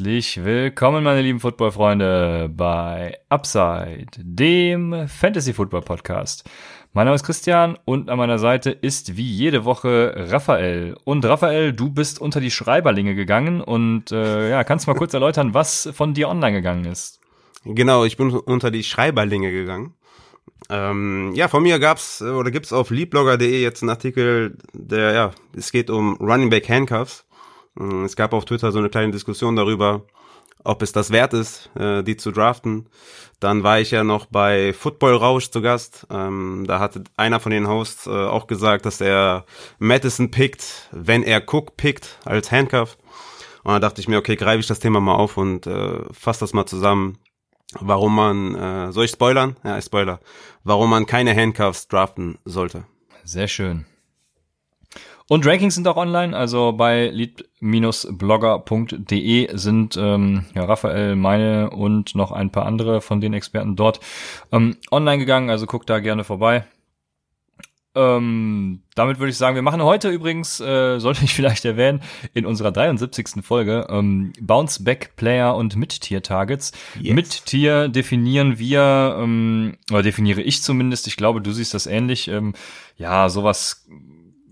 Herzlich willkommen, meine lieben Football-Freunde, bei Upside, dem Fantasy-Football-Podcast. Mein Name ist Christian und an meiner Seite ist wie jede Woche Raphael. Und Raphael, du bist unter die Schreiberlinge gegangen und äh, ja, kannst mal kurz erläutern, was von dir online gegangen ist? Genau, ich bin unter die Schreiberlinge gegangen. Ähm, ja, von mir gab's äh, oder gibt's auf leadblogger.de jetzt einen Artikel, der ja, es geht um Running Back Handcuffs. Mm, es gab auf Twitter so eine kleine Diskussion darüber, ob es das wert ist, äh, die zu draften. Dann war ich ja noch bei Football Rausch zu Gast. Ähm, da hatte einer von den Hosts äh, auch gesagt, dass er Madison pickt, wenn er Cook pickt als Handcuff. Und da dachte ich mir, okay, greife ich das Thema mal auf und äh, fasse das mal zusammen, warum man, äh, soll ich spoilern? Ja, ich spoiler. Warum man keine Handcuffs draften sollte. Sehr schön. Und Rankings sind auch online, also bei lead-blogger.de sind ähm, ja, Raphael, meine und noch ein paar andere von den Experten dort ähm, online gegangen, also guckt da gerne vorbei. Ähm, damit würde ich sagen, wir machen heute übrigens, äh, sollte ich vielleicht erwähnen, in unserer 73. Folge ähm, Bounce Back Player und Mit-Tier-Targets. Yes. Mit-Tier definieren wir, ähm, oder definiere ich zumindest, ich glaube, du siehst das ähnlich, ähm, ja, sowas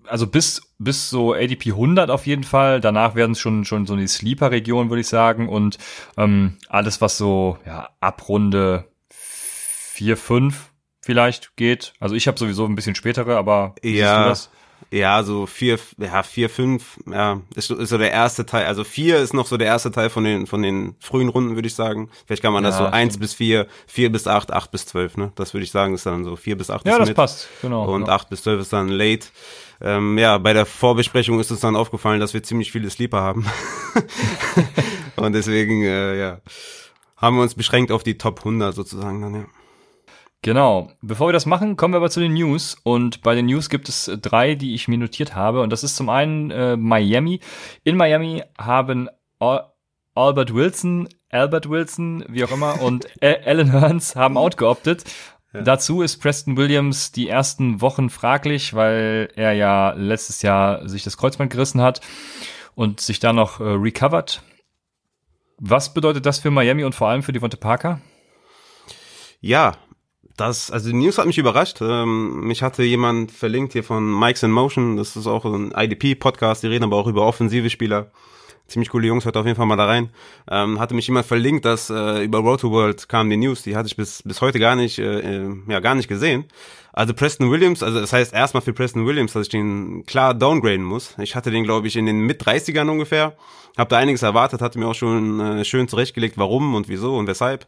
also bis, bis so ADP 100 auf jeden Fall. Danach werden es schon, schon so die Sleeper-Region, würde ich sagen. Und ähm, alles, was so ja, ab Runde 4, 5 vielleicht geht. Also ich habe sowieso ein bisschen spätere, aber ja. Ja, so vier, ja, vier, fünf, ja, ist, ist so der erste Teil. Also vier ist noch so der erste Teil von den, von den frühen Runden, würde ich sagen. Vielleicht kann man ja, das so eins bis vier, vier bis acht, acht bis zwölf, ne? Das würde ich sagen, ist dann so vier bis acht. Ja, das mit. passt, genau. Und genau. acht bis zwölf ist dann late. Ähm, ja, bei der Vorbesprechung ist uns dann aufgefallen, dass wir ziemlich viele Sleeper haben. Und deswegen, äh, ja, haben wir uns beschränkt auf die Top 100 sozusagen dann, ja. Genau. Bevor wir das machen, kommen wir aber zu den News. Und bei den News gibt es drei, die ich mir notiert habe. Und das ist zum einen äh, Miami. In Miami haben Al Albert Wilson, Albert Wilson, wie auch immer, und Alan Hearns haben outgeoptet. Ja. Dazu ist Preston Williams die ersten Wochen fraglich, weil er ja letztes Jahr sich das Kreuzband gerissen hat und sich da noch äh, recovered. Was bedeutet das für Miami und vor allem für Devonta Parker? Ja, das, also die News hat mich überrascht. Ähm, mich hatte jemand verlinkt hier von Mike's in Motion. Das ist auch ein IDP-Podcast. Die reden aber auch über offensive Spieler. Ziemlich coole Jungs, hört auf jeden Fall mal da rein. Ähm, hatte mich jemand verlinkt, dass äh, über Road to World kam die News. Die hatte ich bis, bis heute gar nicht, äh, äh ja, gar nicht gesehen. Also Preston Williams, also das heißt erstmal für Preston Williams, dass ich den klar downgraden muss. Ich hatte den, glaube ich, in den Mit-30ern ungefähr. Hab da einiges erwartet, hatte mir auch schon äh, schön zurechtgelegt, warum und wieso und weshalb.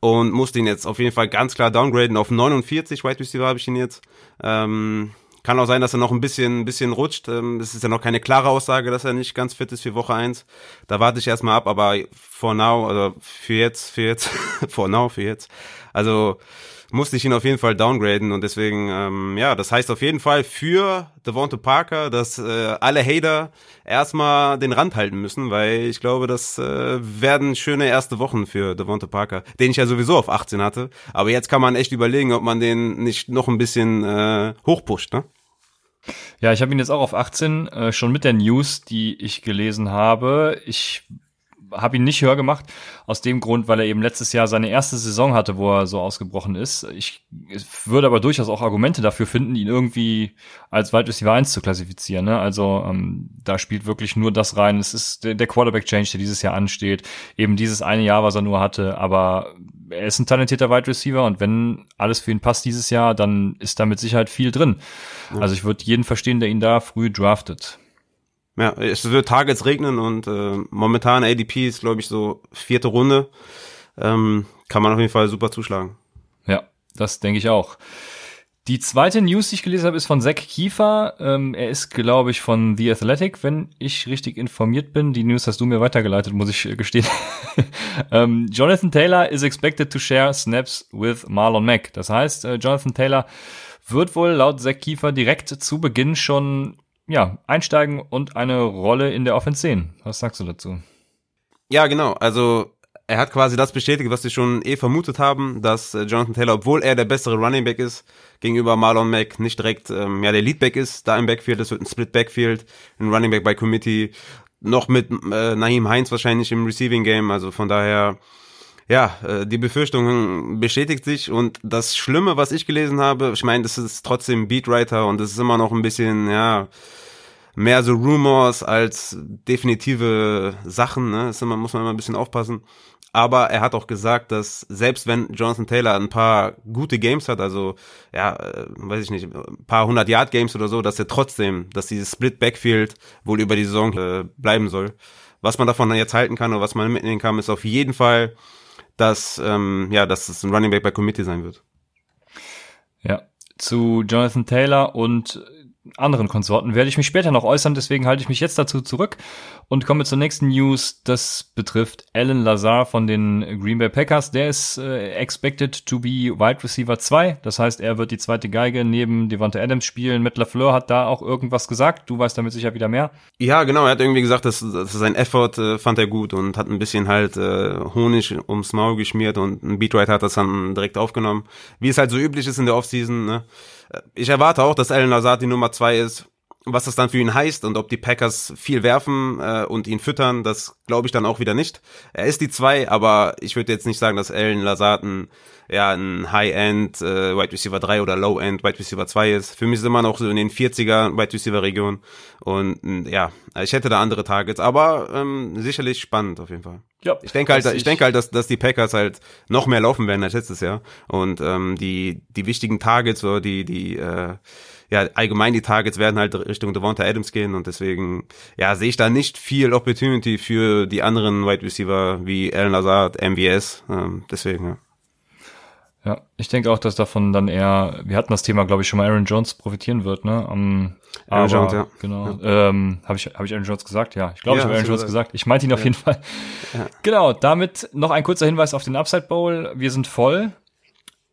Und musste ihn jetzt auf jeden Fall ganz klar downgraden. Auf 49 Wide Receiver habe ich ihn jetzt. Ähm, kann auch sein, dass er noch ein bisschen, ein bisschen rutscht. Ähm, es ist ja noch keine klare Aussage, dass er nicht ganz fit ist für Woche eins. Da warte ich erstmal ab, aber for now, also für jetzt, für jetzt, for now, für jetzt. Also musste ich ihn auf jeden Fall downgraden und deswegen, ähm, ja, das heißt auf jeden Fall für Devonta Parker, dass äh, alle Hater erstmal den Rand halten müssen, weil ich glaube, das äh, werden schöne erste Wochen für Devonta Parker, den ich ja sowieso auf 18 hatte. Aber jetzt kann man echt überlegen, ob man den nicht noch ein bisschen äh, hochpusht, ne? Ja, ich habe ihn jetzt auch auf 18, äh, schon mit der News, die ich gelesen habe. Ich habe ihn nicht höher gemacht, aus dem Grund, weil er eben letztes Jahr seine erste Saison hatte, wo er so ausgebrochen ist. Ich würde aber durchaus auch Argumente dafür finden, ihn irgendwie als Wide Receiver 1 zu klassifizieren. Ne? Also ähm, da spielt wirklich nur das rein. Es ist der, der Quarterback-Change, der dieses Jahr ansteht. Eben dieses eine Jahr, was er nur hatte. Aber er ist ein talentierter Wide Receiver und wenn alles für ihn passt dieses Jahr, dann ist da mit Sicherheit viel drin. Ja. Also ich würde jeden verstehen, der ihn da früh draftet. Ja, es wird Targets regnen und äh, momentan ADP ist, glaube ich, so vierte Runde. Ähm, kann man auf jeden Fall super zuschlagen. Ja, das denke ich auch. Die zweite News, die ich gelesen habe, ist von Zach Kiefer. Ähm, er ist, glaube ich, von The Athletic, wenn ich richtig informiert bin. Die News hast du mir weitergeleitet, muss ich äh, gestehen. ähm, Jonathan Taylor is expected to share snaps with Marlon Mack. Das heißt, äh, Jonathan Taylor wird wohl laut Zach Kiefer direkt zu Beginn schon ja, einsteigen und eine Rolle in der Offense sehen. Was sagst du dazu? Ja, genau. Also er hat quasi das bestätigt, was wir schon eh vermutet haben, dass äh, Jonathan Taylor, obwohl er der bessere Running Back ist, gegenüber Marlon Mack nicht direkt ähm, ja der Leadback ist, da im Backfield, es wird ein Split Backfield, ein Running Back by Committee. noch mit äh, Naheem Heinz wahrscheinlich im Receiving Game. Also von daher, ja, äh, die Befürchtung bestätigt sich. Und das Schlimme, was ich gelesen habe, ich meine, das ist trotzdem Beatwriter und es ist immer noch ein bisschen, ja, mehr so Rumors als definitive Sachen. Ne? Das immer, muss man immer ein bisschen aufpassen. Aber er hat auch gesagt, dass selbst wenn Jonathan Taylor ein paar gute Games hat, also ja, äh, weiß ich nicht, ein paar hundert Yard Games oder so, dass er trotzdem, dass dieses Split Backfield wohl über die Saison äh, bleiben soll. Was man davon jetzt halten kann oder was man mitnehmen kann, ist auf jeden Fall, dass ähm, ja, dass es ein Running Back bei Committee sein wird. Ja, zu Jonathan Taylor und anderen Konsorten werde ich mich später noch äußern, deswegen halte ich mich jetzt dazu zurück und komme zur nächsten News. Das betrifft Alan Lazar von den Green Bay Packers. Der ist äh, expected to be Wide Receiver 2. Das heißt, er wird die zweite Geige neben Devonta Adams spielen. Matt LaFleur hat da auch irgendwas gesagt. Du weißt damit sicher wieder mehr. Ja, genau. Er hat irgendwie gesagt, dass, dass sein Effort äh, fand er gut und hat ein bisschen halt äh, Honig ums Maul geschmiert und ein Beatwriter hat das dann direkt aufgenommen. Wie es halt so üblich ist in der Offseason, ne? Ich erwarte auch, dass Alan Lazard die Nummer zwei ist. Was das dann für ihn heißt und ob die Packers viel werfen äh, und ihn füttern, das glaube ich dann auch wieder nicht. Er ist die zwei, aber ich würde jetzt nicht sagen, dass Alan Lazard ein, ja, ein High-End äh, Wide Receiver 3 oder Low-End Wide Receiver 2 ist. Für mich ist immer noch so in den 40er Wide Receiver Region. Und ja, ich hätte da andere Targets, aber ähm, sicherlich spannend auf jeden Fall. Ja, ich denke halt, ich denke halt, dass, dass die Packers halt noch mehr laufen werden als letztes Jahr und ähm, die die wichtigen Targets oder die die äh, ja allgemein die Targets werden halt Richtung Devonta Adams gehen und deswegen ja sehe ich da nicht viel Opportunity für die anderen Wide Receiver wie Alan Lazard, MVS, ähm, deswegen ja. Ja, ich denke auch, dass davon dann eher, wir hatten das Thema, glaube ich, schon mal Aaron Jones profitieren wird, ne? Um, Aaron aber, Jones, ja. Genau. Ja. Ähm, habe ich, hab ich Aaron Jones gesagt? Ja, ich glaube, ja, ich habe Aaron Jones gesagt. Ich meinte ihn auf jeden Fall. Genau, damit noch ein kurzer Hinweis auf den Upside Bowl. Wir sind voll.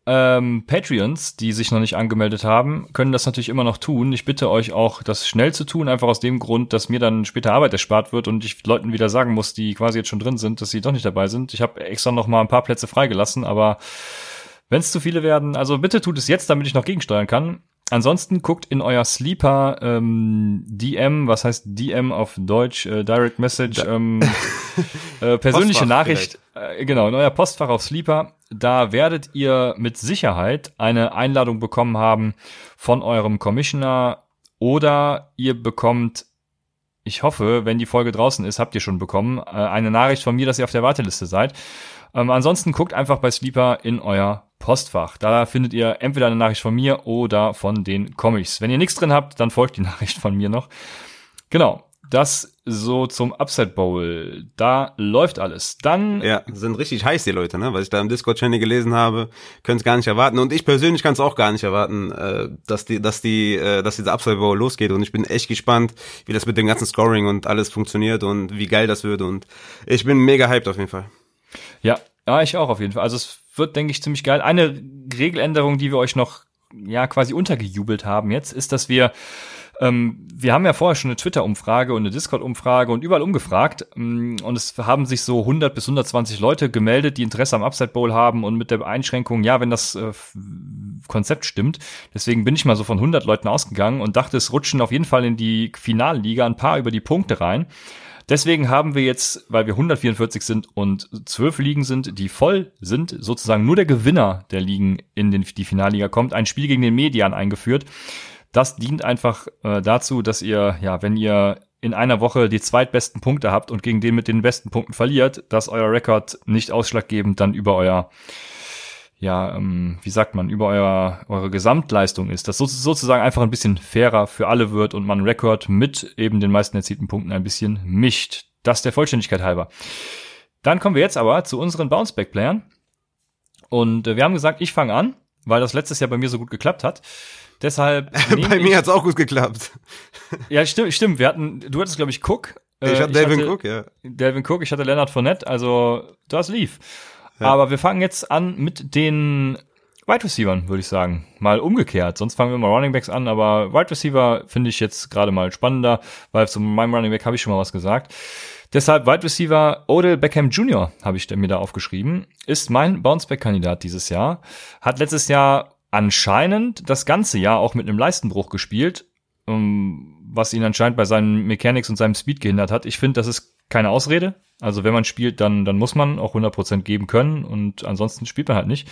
Ähm, Patreons, die sich noch nicht angemeldet haben, können das natürlich immer noch tun. Ich bitte euch auch, das schnell zu tun, einfach aus dem Grund, dass mir dann später Arbeit erspart wird und ich Leuten wieder sagen muss, die quasi jetzt schon drin sind, dass sie doch nicht dabei sind. Ich habe extra noch mal ein paar Plätze freigelassen, aber wenn es zu viele werden, also bitte tut es jetzt, damit ich noch gegensteuern kann. Ansonsten guckt in euer Sleeper ähm, DM, was heißt DM auf Deutsch, äh, Direct Message, ähm, äh, persönliche Nachricht, äh, genau, in euer Postfach auf Sleeper. Da werdet ihr mit Sicherheit eine Einladung bekommen haben von eurem Commissioner oder ihr bekommt, ich hoffe, wenn die Folge draußen ist, habt ihr schon bekommen, äh, eine Nachricht von mir, dass ihr auf der Warteliste seid. Ähm, ansonsten guckt einfach bei Sleeper in euer Postfach. Da findet ihr entweder eine Nachricht von mir oder von den Comics. Wenn ihr nichts drin habt, dann folgt die Nachricht von mir noch. Genau. Das so zum Upside Bowl. Da läuft alles. Dann. Ja, sind richtig heiß, die Leute, ne? Was ich da im Discord-Channel gelesen habe, können es gar nicht erwarten. Und ich persönlich kann es auch gar nicht erwarten, äh, dass die, dass die, äh, dass dieser Upside Bowl losgeht. Und ich bin echt gespannt, wie das mit dem ganzen Scoring und alles funktioniert und wie geil das wird. Und ich bin mega hyped auf jeden Fall. Ja, ja, ich auch auf jeden Fall. Also es wird, denke ich, ziemlich geil. Eine Regeländerung, die wir euch noch ja quasi untergejubelt haben jetzt, ist, dass wir ähm, wir haben ja vorher schon eine Twitter-Umfrage und eine Discord-Umfrage und überall umgefragt. Mm, und es haben sich so 100 bis 120 Leute gemeldet, die Interesse am Upside Bowl haben und mit der Einschränkung, ja, wenn das äh, Konzept stimmt. Deswegen bin ich mal so von 100 Leuten ausgegangen und dachte, es rutschen auf jeden Fall in die Finalliga ein paar über die Punkte rein. Deswegen haben wir jetzt, weil wir 144 sind und zwölf Ligen sind, die voll sind, sozusagen nur der Gewinner der Ligen in den, die Finalliga kommt, ein Spiel gegen den Median eingeführt. Das dient einfach äh, dazu, dass ihr, ja, wenn ihr in einer Woche die zweitbesten Punkte habt und gegen den mit den besten Punkten verliert, dass euer Rekord nicht ausschlaggebend dann über euer ja, ähm, wie sagt man, über euer, eure Gesamtleistung ist, dass so, sozusagen einfach ein bisschen fairer für alle wird und man Rekord mit eben den meisten erzielten Punkten ein bisschen mischt. Das der Vollständigkeit halber. Dann kommen wir jetzt aber zu unseren Bounceback-Playern. Und äh, wir haben gesagt, ich fange an, weil das letztes Jahr bei mir so gut geklappt hat. Deshalb. bei mir hat's auch gut geklappt. ja, stimmt, stimmt. Wir hatten, du hattest, glaube ich, Cook. Äh, ich hatte Delvin Cook, ja. Delvin Cook, ich hatte Leonard Fournette, also das lief. Aber wir fangen jetzt an mit den Wide Receivers, würde ich sagen. Mal umgekehrt. Sonst fangen wir mal Running Backs an, aber Wide Receiver finde ich jetzt gerade mal spannender, weil zu meinem Running Back habe ich schon mal was gesagt. Deshalb Wide Receiver Odell Beckham Jr. habe ich mir da aufgeschrieben. Ist mein Bounceback-Kandidat dieses Jahr. Hat letztes Jahr anscheinend das ganze Jahr auch mit einem Leistenbruch gespielt. Ähm, was ihn anscheinend bei seinen Mechanics und seinem Speed gehindert hat. Ich finde, das ist keine Ausrede. Also wenn man spielt, dann, dann muss man auch 100% geben können und ansonsten spielt man halt nicht.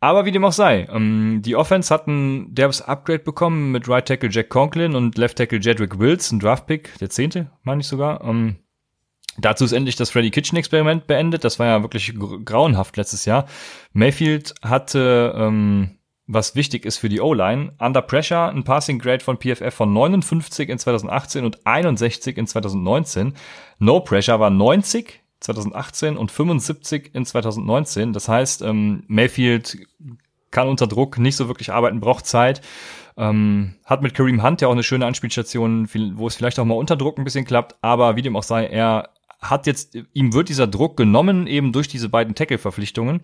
Aber wie dem auch sei, ähm, die Offense hat ein derbes Upgrade bekommen mit Right Tackle Jack Conklin und Left Tackle Jedrick Wills, ein Draftpick, der zehnte, meine ich sogar. Ähm, dazu ist endlich das Freddy Kitchen Experiment beendet. Das war ja wirklich grauenhaft letztes Jahr. Mayfield hatte, ähm, was wichtig ist für die O-Line, Under Pressure ein Passing Grade von PFF von 59 in 2018 und 61 in 2019. No Pressure war 90 2018 und 75 in 2019. Das heißt, ähm, Mayfield kann unter Druck nicht so wirklich arbeiten, braucht Zeit. Ähm, hat mit Kareem Hunt ja auch eine schöne Anspielstation, wo es vielleicht auch mal unter Druck ein bisschen klappt, aber wie dem auch sei, er hat jetzt, ihm wird dieser Druck genommen, eben durch diese beiden Tackle-Verpflichtungen.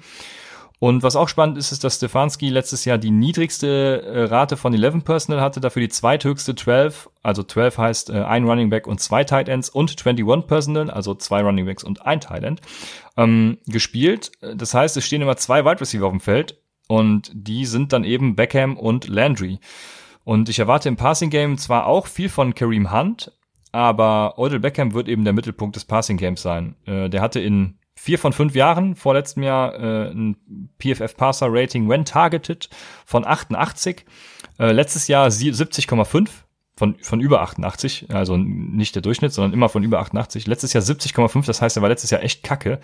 Und was auch spannend ist, ist, dass Stefanski letztes Jahr die niedrigste äh, Rate von 11 Personal hatte, dafür die zweithöchste 12, also 12 heißt äh, ein Running Back und zwei Tight Ends und 21 Personal, also zwei Running Backs und ein Tight End, ähm, gespielt. Das heißt, es stehen immer zwei Wide Receiver auf dem Feld und die sind dann eben Beckham und Landry. Und ich erwarte im Passing Game zwar auch viel von Kareem Hunt, aber Odell Beckham wird eben der Mittelpunkt des Passing Games sein. Äh, der hatte in vier von fünf Jahren, vorletztem Jahr äh, ein PFF Passer Rating when targeted von 88, äh, letztes Jahr 70,5 von, von über 88, also nicht der Durchschnitt, sondern immer von über 88. Letztes Jahr 70,5, das heißt, er war letztes Jahr echt kacke.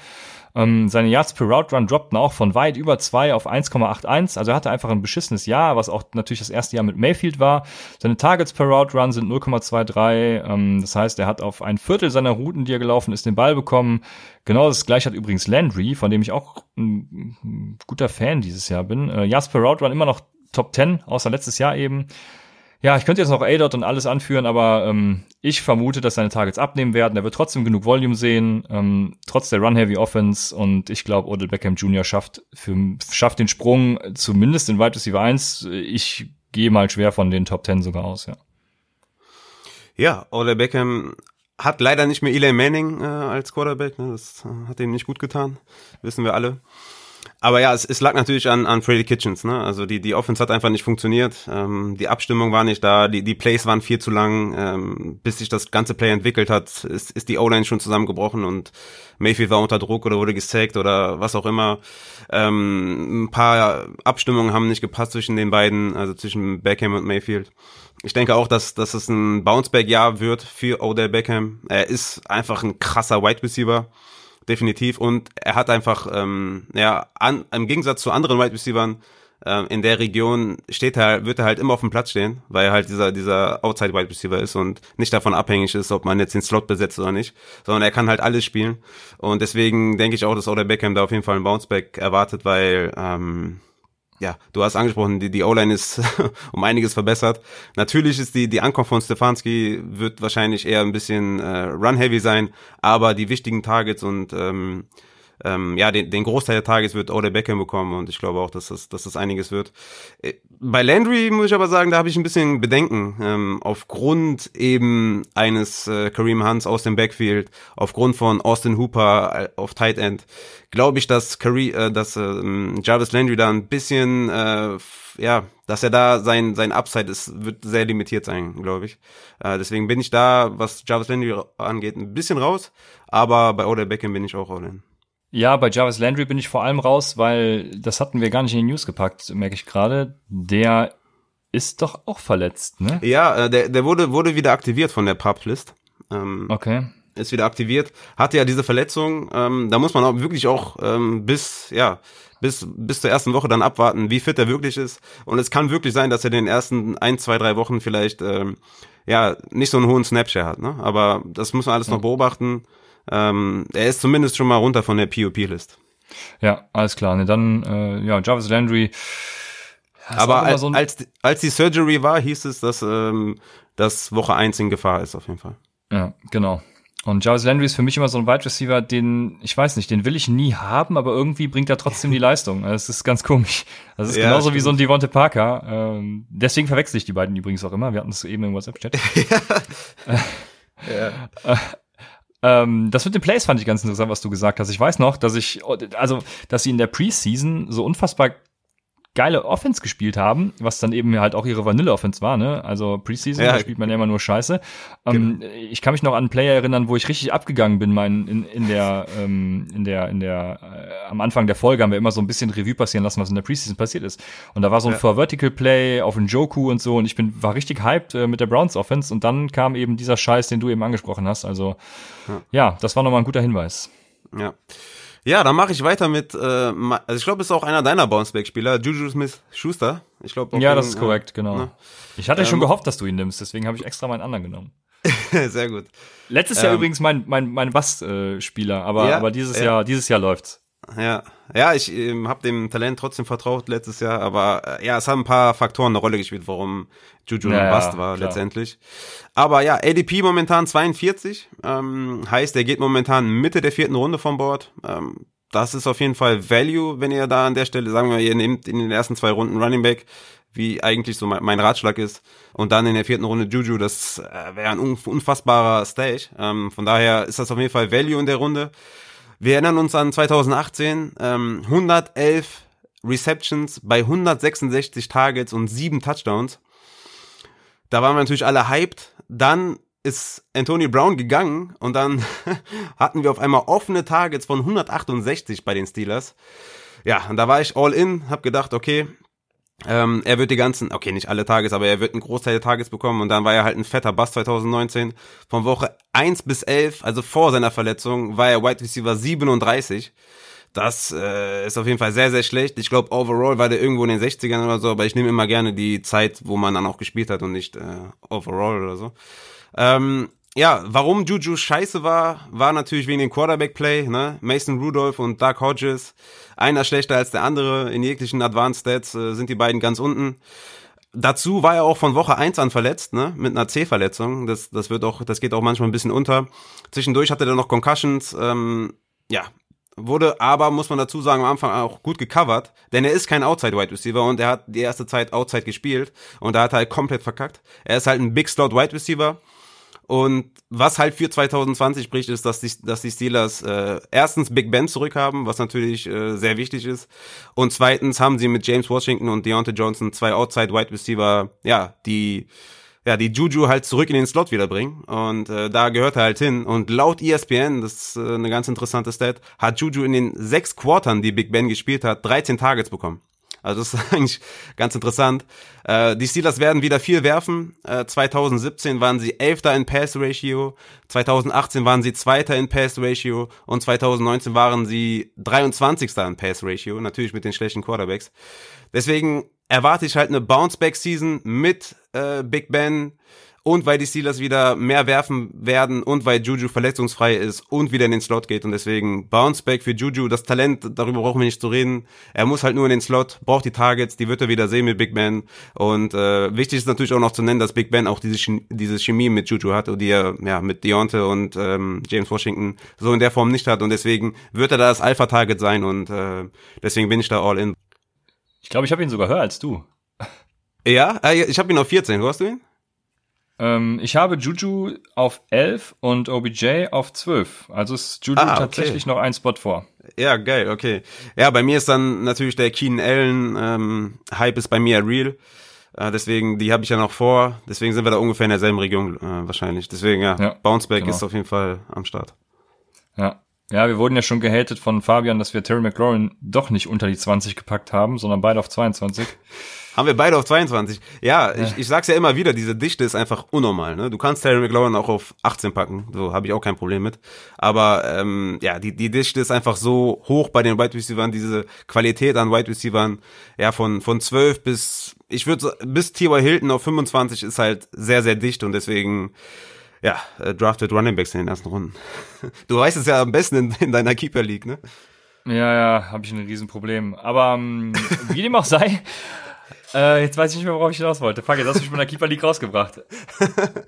Ähm, seine Yards per Route Run droppten auch von weit über zwei auf 1,81. Also er hatte einfach ein beschissenes Jahr, was auch natürlich das erste Jahr mit Mayfield war. Seine Targets per Route Run sind 0,23. Ähm, das heißt, er hat auf ein Viertel seiner Routen, die er gelaufen ist, den Ball bekommen. Genau das gleiche hat übrigens Landry, von dem ich auch ein, ein guter Fan dieses Jahr bin. Äh, Yards per Route Run immer noch Top 10, außer letztes Jahr eben. Ja, ich könnte jetzt noch A-Dot und alles anführen, aber ähm, ich vermute, dass seine Targets abnehmen werden. Er wird trotzdem genug Volume sehen, ähm, trotz der Run-Heavy Offense. Und ich glaube, Odell Beckham Jr. schafft, für, schafft den Sprung zumindest in Wide Receiver 1. Ich gehe mal schwer von den Top 10 sogar aus, ja. Ja, Odell Beckham hat leider nicht mehr Eli Manning äh, als Quarterback. Ne? Das äh, hat ihm nicht gut getan, wissen wir alle. Aber ja, es, es lag natürlich an, an Freddy Kitchens. Ne? Also die, die Offense hat einfach nicht funktioniert. Ähm, die Abstimmung war nicht da, die, die Plays waren viel zu lang. Ähm, bis sich das ganze Play entwickelt hat, ist, ist die O-Line schon zusammengebrochen und Mayfield war unter Druck oder wurde gesackt oder was auch immer. Ähm, ein paar Abstimmungen haben nicht gepasst zwischen den beiden, also zwischen Beckham und Mayfield. Ich denke auch, dass, dass es ein Bounceback-Jahr wird für Odell Beckham. Er ist einfach ein krasser Wide Receiver definitiv. Und er hat einfach, ähm, ja, an, im Gegensatz zu anderen Wide Receivers äh, in der Region steht er, wird er halt immer auf dem Platz stehen, weil er halt dieser, dieser Outside Wide Receiver ist und nicht davon abhängig ist, ob man jetzt den Slot besetzt oder nicht, sondern er kann halt alles spielen. Und deswegen denke ich auch, dass Oder Beckham da auf jeden Fall ein Bounceback erwartet, weil, ähm, ja, du hast angesprochen, die, die O-Line ist um einiges verbessert. Natürlich ist die, die Ankunft von Stefanski wird wahrscheinlich eher ein bisschen äh, run-heavy sein, aber die wichtigen Targets und ähm, ähm, ja, den, den Großteil der Tages wird Odell Beckham bekommen und ich glaube auch, dass das, dass das einiges wird. Äh, bei Landry muss ich aber sagen, da habe ich ein bisschen Bedenken. Ähm, aufgrund eben eines äh, Kareem Hunts aus dem Backfield, aufgrund von Austin Hooper äh, auf Tight End, glaube ich, dass, Kareem, äh, dass äh, Jarvis Landry da ein bisschen äh, ja, dass er da sein sein Upside ist, wird sehr limitiert sein, glaube ich. Äh, deswegen bin ich da, was Jarvis Landry angeht, ein bisschen raus, aber bei Odell Beckham bin ich auch all in. Ja, bei Jarvis Landry bin ich vor allem raus, weil das hatten wir gar nicht in die News gepackt, merke ich gerade. Der ist doch auch verletzt, ne? Ja, äh, der, der wurde, wurde wieder aktiviert von der Pub-List. Ähm, okay. Ist wieder aktiviert. Hatte ja diese Verletzung. Ähm, da muss man auch wirklich auch ähm, bis, ja, bis, bis zur ersten Woche dann abwarten, wie fit er wirklich ist. Und es kann wirklich sein, dass er in den ersten ein, zwei, drei Wochen vielleicht, ähm, ja, nicht so einen hohen Snapshare hat, ne? Aber das muss man alles noch beobachten. Ähm, er ist zumindest schon mal runter von der POP-List. Ja, alles klar. Ne, dann, äh, ja, Jarvis Landry. Aber als, so als, als die Surgery war, hieß es, dass, ähm, dass Woche eins in Gefahr ist, auf jeden Fall. Ja, genau. Und Jarvis Landry ist für mich immer so ein Wide Receiver, den, ich weiß nicht, den will ich nie haben, aber irgendwie bringt er trotzdem die Leistung. Das ist ganz komisch. Das ist ja, genauso stimmt. wie so ein Devonte Parker. Ähm, deswegen verwechsel ich die beiden übrigens auch immer. Wir hatten es eben im WhatsApp-Chat. ja. ja. Ähm, das mit den Plays fand ich ganz interessant, was du gesagt hast. Ich weiß noch, dass ich, also, dass sie in der Preseason so unfassbar geile Offense gespielt haben, was dann eben halt auch ihre Vanille-Offense war, ne? Also Preseason, ja. da spielt man ja immer nur Scheiße. Ähm, genau. ich kann mich noch an einen Player erinnern, wo ich richtig abgegangen bin, mein, in, in der, ähm, in der, in der, äh, am Anfang der Folge haben wir immer so ein bisschen Revue passieren lassen, was in der Preseason passiert ist. Und da war so ein ja. Four Vertical Play auf einen Joku und so und ich bin, war richtig hyped äh, mit der Browns Offense und dann kam eben dieser Scheiß, den du eben angesprochen hast. Also, ja, ja das war nochmal ein guter Hinweis. Ja. Ja, dann mache ich weiter mit, äh, also ich glaube, es ist auch einer deiner Bounceback-Spieler, Juju Smith-Schuster. Ich glaube. Ja, das ist korrekt, äh, genau. Ne? Ich hatte ähm, schon gehofft, dass du ihn nimmst, deswegen habe ich extra meinen anderen genommen. Sehr gut. Letztes Jahr ähm, übrigens mein mein mein Bass-Spieler, aber ja, aber dieses ja. Jahr dieses Jahr läuft's. Ja, ja, ich ähm, habe dem Talent trotzdem vertraut letztes Jahr, aber äh, ja, es haben ein paar Faktoren eine Rolle gespielt, warum Juju ja, ein Bust war klar. letztendlich. Aber ja, ADP momentan 42, ähm, heißt, er geht momentan Mitte der vierten Runde vom Board. Ähm, das ist auf jeden Fall Value, wenn ihr da an der Stelle, sagen wir, ihr nehmt in den ersten zwei Runden Running Back, wie eigentlich so mein, mein Ratschlag ist, und dann in der vierten Runde Juju, das äh, wäre ein unfassbarer Stage. Ähm, von daher ist das auf jeden Fall Value in der Runde. Wir erinnern uns an 2018, ähm, 111 Receptions bei 166 Targets und 7 Touchdowns. Da waren wir natürlich alle hyped. Dann ist Anthony Brown gegangen und dann hatten wir auf einmal offene Targets von 168 bei den Steelers. Ja, und da war ich all in, hab gedacht, okay, ähm, er wird die ganzen, okay, nicht alle Tages, aber er wird einen Großteil der Tages bekommen und dann war er halt ein fetter Bass 2019. Von Woche 1 bis 11, also vor seiner Verletzung, war er Wide Receiver 37. Das äh, ist auf jeden Fall sehr, sehr schlecht. Ich glaube, overall war der irgendwo in den 60ern oder so, aber ich nehme immer gerne die Zeit, wo man dann auch gespielt hat und nicht äh, overall oder so. Ähm, ja, warum Juju scheiße war, war natürlich wegen dem Quarterback-Play, ne? Mason Rudolph und Doug Hodges. Einer schlechter als der andere. In jeglichen Advanced Stats äh, sind die beiden ganz unten. Dazu war er auch von Woche 1 an verletzt, ne? Mit einer C-Verletzung. Das, das wird auch, das geht auch manchmal ein bisschen unter. Zwischendurch hatte er noch Concussions. Ähm, ja, wurde aber, muss man dazu sagen, am Anfang auch gut gecovert, denn er ist kein Outside-Wide Receiver und er hat die erste Zeit Outside gespielt und da hat er halt komplett verkackt. Er ist halt ein Big Slot Wide Receiver und was halt für 2020 spricht, ist, dass die, dass die Steelers äh, erstens Big Ben zurückhaben, was natürlich äh, sehr wichtig ist. Und zweitens haben sie mit James Washington und Deontay Johnson zwei Outside Wide Receiver, ja, die ja, die Juju halt zurück in den Slot wiederbringen. Und äh, da gehört er halt hin. Und laut ESPN, das ist äh, eine ganz interessante Stat, hat Juju in den sechs Quartern, die Big Ben gespielt hat, 13 Targets bekommen. Also das ist eigentlich ganz interessant. Äh, die Steelers werden wieder viel werfen. Äh, 2017 waren sie Elfter in Pass Ratio, 2018 waren sie Zweiter in Pass Ratio und 2019 waren sie 23. in Pass Ratio, natürlich mit den schlechten Quarterbacks. Deswegen erwarte ich halt eine Bounce-Back-Season mit äh, Big Ben, und weil die Steelers wieder mehr werfen werden und weil Juju verletzungsfrei ist und wieder in den Slot geht und deswegen Bounceback für Juju, das Talent, darüber brauchen wir nicht zu reden. Er muss halt nur in den Slot, braucht die Targets, die wird er wieder sehen mit Big Ben und äh, wichtig ist natürlich auch noch zu nennen, dass Big Ben auch diese, diese Chemie mit Juju hat, die er ja mit Deontay und ähm, James Washington so in der Form nicht hat und deswegen wird er da das Alpha-Target sein und äh, deswegen bin ich da all in. Ich glaube, ich habe ihn sogar höher als du. Ja, äh, ich habe ihn auf 14. Hörst du ihn? Ähm, ich habe Juju auf 11 und OBJ auf 12. Also ist Juju ah, okay. tatsächlich noch ein Spot vor. Ja, geil, okay. Ja, bei mir ist dann natürlich der Keenan Allen ähm, Hype ist bei mir real. Äh, deswegen, die habe ich ja noch vor. Deswegen sind wir da ungefähr in derselben Region äh, wahrscheinlich. Deswegen, ja, ja Bounceback genau. ist auf jeden Fall am Start. Ja. Ja, wir wurden ja schon gehatet von Fabian, dass wir Terry McLaurin doch nicht unter die 20 gepackt haben, sondern beide auf 22. Haben wir beide auf 22. Ja, ja, Ich, ich sag's ja immer wieder, diese Dichte ist einfach unnormal. Ne? Du kannst Terry McLaurin auch auf 18 packen, so habe ich auch kein Problem mit. Aber ähm, ja, die, die Dichte ist einfach so hoch bei den Wide Receivers, diese Qualität an Wide Receivers, ja, von, von 12 bis, ich würde bis T.Y. Hilton auf 25 ist halt sehr, sehr dicht und deswegen ja, äh, drafted Running Backs in den ersten Runden. Du weißt es ja am besten in, in deiner Keeper League, ne? Ja, ja, habe ich ein Riesenproblem. Aber ähm, wie dem auch sei, äh, jetzt weiß ich nicht mehr, worauf ich hinaus wollte. Fuck, jetzt hast du mich von der Keeper League rausgebracht.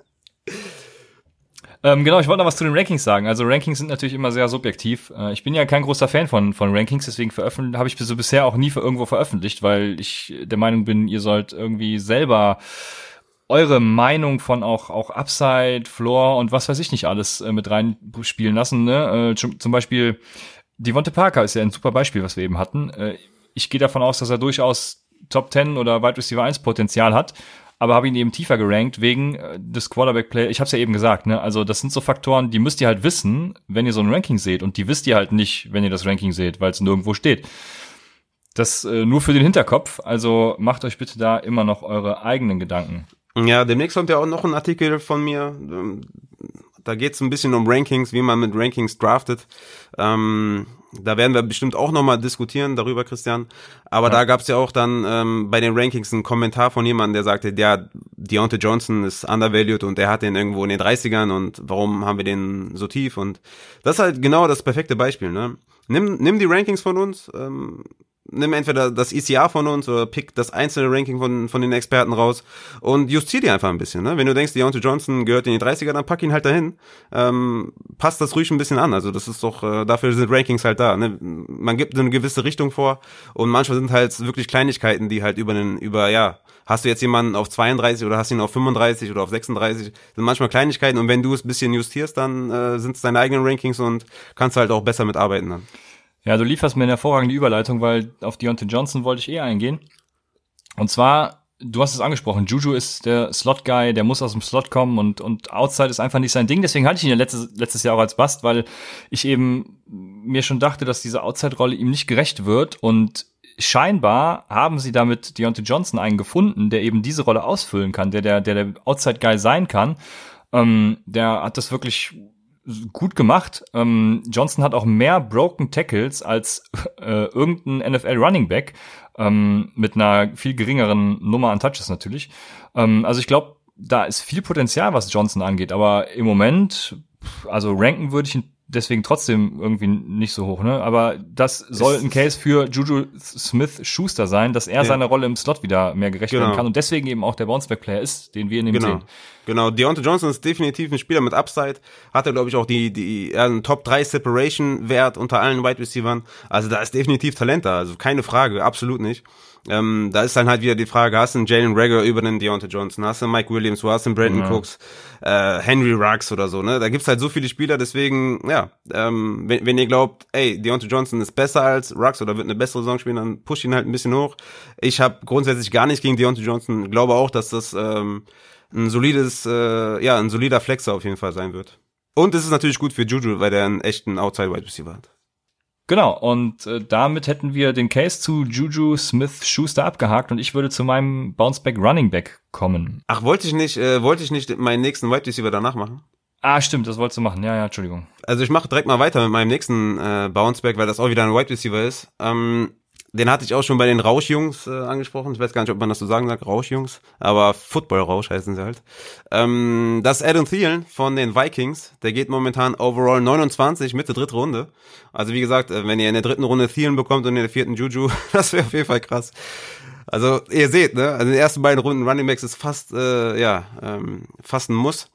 ähm, genau, ich wollte noch was zu den Rankings sagen. Also Rankings sind natürlich immer sehr subjektiv. Äh, ich bin ja kein großer Fan von, von Rankings, deswegen habe ich so bisher auch nie für irgendwo veröffentlicht, weil ich der Meinung bin, ihr sollt irgendwie selber eure Meinung von auch, auch Upside, Floor und was weiß ich nicht alles äh, mit reinspielen lassen. Ne? Äh, zum Beispiel Devonte Parker ist ja ein super Beispiel, was wir eben hatten. Äh, ich gehe davon aus, dass er durchaus Top 10 oder Wide Receiver 1 Potenzial hat, aber habe ihn eben tiefer gerankt wegen äh, des Quarterback Play. Ich habe es ja eben gesagt, ne? Also das sind so Faktoren, die müsst ihr halt wissen, wenn ihr so ein Ranking seht und die wisst ihr halt nicht, wenn ihr das Ranking seht, weil es nirgendwo steht. Das äh, nur für den Hinterkopf, also macht euch bitte da immer noch eure eigenen Gedanken. Ja, demnächst kommt ja auch noch ein Artikel von mir. Da geht es ein bisschen um Rankings, wie man mit Rankings draftet. Ähm, da werden wir bestimmt auch nochmal diskutieren darüber, Christian. Aber ja. da gab es ja auch dann ähm, bei den Rankings einen Kommentar von jemandem, der sagte, der Deontay Johnson ist undervalued und der hat den irgendwo in den 30ern und warum haben wir den so tief? Und das ist halt genau das perfekte Beispiel. Ne? Nimm, nimm die Rankings von uns, ähm, nimm entweder das ECR von uns oder pick das einzelne Ranking von, von den Experten raus und justier die einfach ein bisschen. Ne? Wenn du denkst, Deontay Johnson gehört in die 30er, dann pack ihn halt dahin. Ähm, passt das ruhig ein bisschen an. Also das ist doch, äh, dafür sind Rankings halt da. Ne? Man gibt eine gewisse Richtung vor und manchmal sind halt wirklich Kleinigkeiten, die halt über den, über, ja, hast du jetzt jemanden auf 32 oder hast ihn auf 35 oder auf 36, sind manchmal Kleinigkeiten und wenn du es ein bisschen justierst, dann äh, sind es deine eigenen Rankings und kannst halt auch besser mitarbeiten dann. Ja, du lieferst mir eine hervorragende Überleitung, weil auf Deontay Johnson wollte ich eh eingehen. Und zwar, du hast es angesprochen, Juju ist der Slot-Guy, der muss aus dem Slot kommen und, und Outside ist einfach nicht sein Ding. Deswegen hatte ich ihn ja letztes, letztes Jahr auch als Bast, weil ich eben mir schon dachte, dass diese Outside-Rolle ihm nicht gerecht wird und scheinbar haben sie damit Deontay Johnson einen gefunden, der eben diese Rolle ausfüllen kann, der der, der, der Outside-Guy sein kann. Ähm, der hat das wirklich gut gemacht. Ähm, Johnson hat auch mehr Broken Tackles als äh, irgendein NFL Running Back ähm, mit einer viel geringeren Nummer an Touches natürlich. Ähm, also ich glaube, da ist viel Potenzial, was Johnson angeht. Aber im Moment, also ranken würde ich ihn deswegen trotzdem irgendwie nicht so hoch, ne? Aber das soll ein Case für Juju Smith Schuster sein, dass er ja. seiner Rolle im Slot wieder mehr gerecht genau. werden kann und deswegen eben auch der Bounceback-Player ist, den wir in dem genau. sehen. Genau, Deontay Johnson ist definitiv ein Spieler mit Upside. Hat er, glaube ich, auch die, die, ja, einen Top 3 Separation Wert unter allen Wide Receivers. Also da ist definitiv Talent da. Also keine Frage, absolut nicht. Ähm, da ist dann halt wieder die Frage, hast du einen Jalen Rager über den Deontay Johnson, hast du einen Mike Williams, du hast einen Brandon ja. Cooks, äh, Henry Ruggs oder so, ne? Da gibt's halt so viele Spieler, deswegen, ja, ähm, wenn, wenn ihr glaubt, ey, Deontay Johnson ist besser als Ruggs oder wird eine bessere Saison spielen, dann push ihn halt ein bisschen hoch. Ich habe grundsätzlich gar nicht gegen Deontay Johnson, glaube auch, dass das ähm, ein solides, äh, ja, ein solider Flexer auf jeden Fall sein wird. Und es ist natürlich gut für Juju, weil der einen echten Outside Wide Receiver hat. Genau, und äh, damit hätten wir den Case zu Juju Smith Schuster abgehakt und ich würde zu meinem Bounceback Running Back kommen. Ach, wollte ich nicht, äh, wollte ich nicht meinen nächsten Wide Receiver danach machen? Ah, stimmt, das wolltest du machen. Ja, ja, Entschuldigung. Also ich mache direkt mal weiter mit meinem nächsten äh, Bounceback, weil das auch wieder ein Wide Receiver ist. Ähm, den hatte ich auch schon bei den Rauschjungs äh, angesprochen. Ich weiß gar nicht, ob man das so sagen sagt, Rauschjungs, aber Football-Rausch heißen sie halt. Ähm, das ist Adam Thielen von den Vikings. Der geht momentan overall 29, Mitte dritte Runde. Also wie gesagt, äh, wenn ihr in der dritten Runde Thielen bekommt und in der vierten Juju, das wäre auf jeden Fall krass. Also ihr seht, ne, also in den ersten beiden Runden Running Backs ist fast, äh, ja, ähm, fast ein Muss.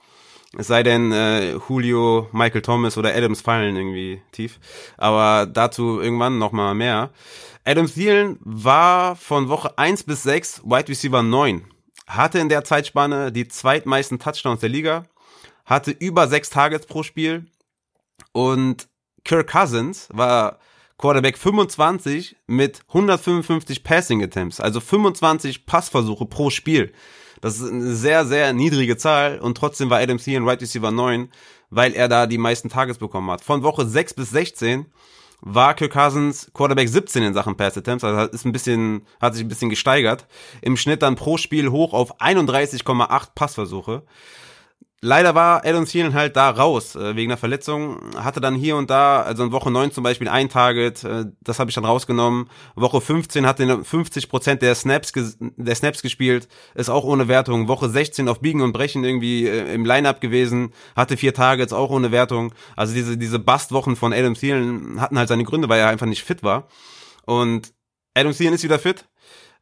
Es sei denn, äh, Julio, Michael Thomas oder Adams fallen irgendwie tief. Aber dazu irgendwann nochmal mehr. Adam Thielen war von Woche 1 bis 6 Wide Receiver 9. Hatte in der Zeitspanne die zweitmeisten Touchdowns der Liga. Hatte über 6 Targets pro Spiel. Und Kirk Cousins war Quarterback 25 mit 155 Passing Attempts. Also 25 Passversuche pro Spiel. Das ist eine sehr, sehr niedrige Zahl. Und trotzdem war Adam Thielen Wide Receiver 9, weil er da die meisten Targets bekommen hat. Von Woche 6 bis 16 war Kirk Cousins Quarterback 17 in Sachen Pass Attempts, also ist ein bisschen, hat sich ein bisschen gesteigert. Im Schnitt dann pro Spiel hoch auf 31,8 Passversuche. Leider war Adam Thielen halt da raus äh, wegen der Verletzung. Hatte dann hier und da, also in Woche 9 zum Beispiel ein Target, äh, das habe ich dann rausgenommen. Woche 15 hat er 50 Prozent der Snaps der Snaps gespielt, ist auch ohne Wertung. Woche 16 auf Biegen und Brechen irgendwie äh, im Lineup gewesen, hatte vier Targets, auch ohne Wertung. Also diese diese Bust-Wochen von Adam Thielen hatten halt seine Gründe, weil er einfach nicht fit war. Und Adam Thielen ist wieder fit,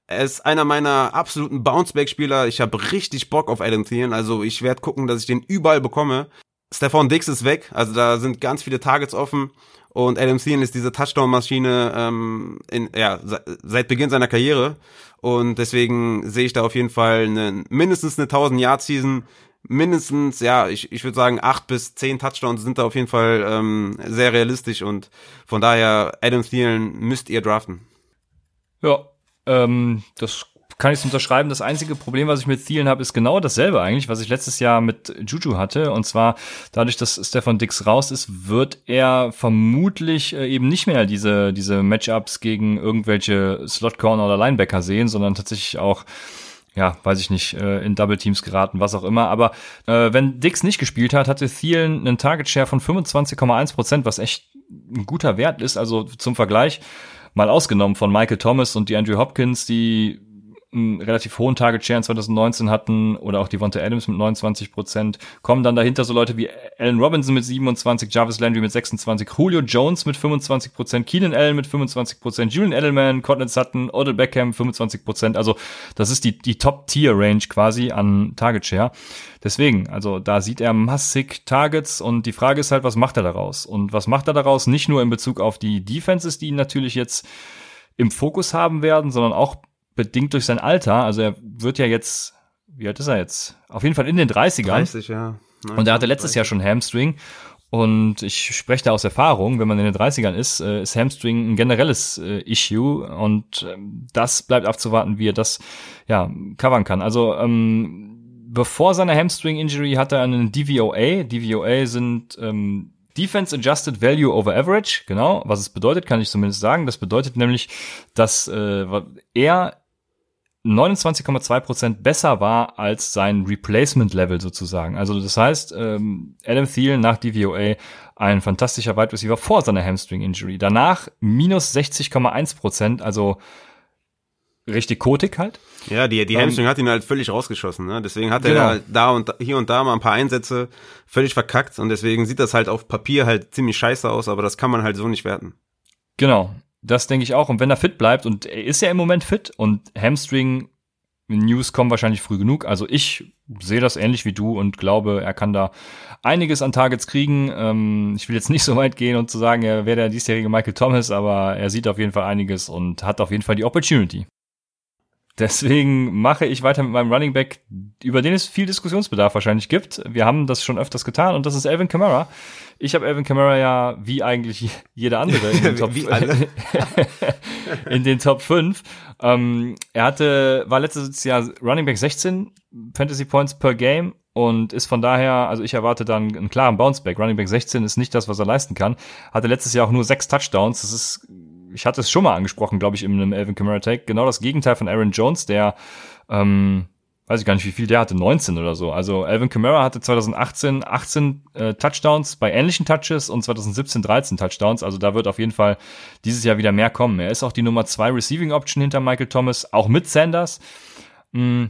er ist einer meiner absoluten Bounceback-Spieler. Ich habe richtig Bock auf Adam Thielen. Also ich werde gucken, dass ich den überall bekomme. Stefan Dix ist weg. Also da sind ganz viele Targets offen. Und Adam Thielen ist diese Touchdown-Maschine ähm, in, ja, seit Beginn seiner Karriere. Und deswegen sehe ich da auf jeden Fall eine, mindestens eine 1000-Yard-Season. Mindestens, ja, ich, ich würde sagen, acht bis zehn Touchdowns sind da auf jeden Fall ähm, sehr realistisch. Und von daher, Adam Thielen müsst ihr draften. Ja, ähm, das kann ich unterschreiben. Das einzige Problem, was ich mit Thielen habe, ist genau dasselbe eigentlich, was ich letztes Jahr mit Juju hatte. Und zwar dadurch, dass Stefan Dix raus ist, wird er vermutlich äh, eben nicht mehr diese, diese Matchups gegen irgendwelche Slot-Corner oder Linebacker sehen, sondern tatsächlich auch ja, weiß ich nicht, äh, in Double Teams geraten, was auch immer. Aber äh, wenn Dix nicht gespielt hat, hatte Thielen einen Target Share von 25,1 Prozent, was echt ein guter Wert ist. Also zum Vergleich mal ausgenommen von Michael Thomas und die Andrew Hopkins, die einen relativ hohen Target Share in 2019 hatten oder auch die Devonta Adams mit 29 Prozent, kommen dann dahinter so Leute wie Allen Robinson mit 27, Jarvis Landry mit 26, Julio Jones mit 25 Prozent, Keenan Allen mit 25 Prozent, Julian Edelman, Cortland Sutton, Odell Beckham 25 Prozent. Also das ist die, die Top-Tier-Range quasi an Target Share. Deswegen, also da sieht er massig Targets und die Frage ist halt, was macht er daraus? Und was macht er daraus? Nicht nur in Bezug auf die Defenses, die ihn natürlich jetzt im Fokus haben werden, sondern auch bedingt durch sein Alter, also er wird ja jetzt, wie alt ist er jetzt? Auf jeden Fall in den 30ern. 30, ja. Nein, und er hatte letztes 30. Jahr schon Hamstring. Und ich spreche da aus Erfahrung, wenn man in den 30ern ist, äh, ist Hamstring ein generelles äh, Issue und ähm, das bleibt abzuwarten, wie er das ja covern kann. Also ähm, bevor seine Hamstring-Injury hatte er einen DVOA. DVOA sind ähm, Defense Adjusted Value over Average, genau. Was es bedeutet, kann ich zumindest sagen. Das bedeutet nämlich, dass äh, er 29,2% besser war als sein Replacement-Level sozusagen. Also das heißt, ähm, Adam Thielen nach DVOA ein fantastischer Wide Receiver vor seiner Hamstring-Injury. Danach minus 60,1% also richtig kotig halt. Ja, die, die ähm, Hamstring hat ihn halt völlig rausgeschossen. Ne? Deswegen hat genau. er da und hier und da mal ein paar Einsätze völlig verkackt und deswegen sieht das halt auf Papier halt ziemlich scheiße aus, aber das kann man halt so nicht werten. Genau. Das denke ich auch. Und wenn er fit bleibt, und er ist ja im Moment fit, und Hamstring News kommen wahrscheinlich früh genug. Also ich sehe das ähnlich wie du und glaube, er kann da einiges an Targets kriegen. Ähm, ich will jetzt nicht so weit gehen und zu sagen, er wäre der diesjährige Michael Thomas, aber er sieht auf jeden Fall einiges und hat auf jeden Fall die Opportunity. Deswegen mache ich weiter mit meinem Running Back, über den es viel Diskussionsbedarf wahrscheinlich gibt. Wir haben das schon öfters getan und das ist Alvin Kamara. Ich habe Alvin Kamara ja wie eigentlich jeder andere in den Top, in den Top 5. Ähm, er hatte, war letztes Jahr Running Back 16 Fantasy Points per Game und ist von daher, also ich erwarte dann einen klaren Bounceback. Running Back 16 ist nicht das, was er leisten kann. Hatte letztes Jahr auch nur sechs Touchdowns. Das ist ich hatte es schon mal angesprochen, glaube ich, in einem Elvin Kamara Take, genau das Gegenteil von Aaron Jones, der, ähm, weiß ich gar nicht, wie viel der hatte, 19 oder so. Also Alvin Kamara hatte 2018 18 äh, Touchdowns bei ähnlichen Touches und 2017 13 Touchdowns. Also da wird auf jeden Fall dieses Jahr wieder mehr kommen. Er ist auch die Nummer zwei Receiving Option hinter Michael Thomas, auch mit Sanders. Mm.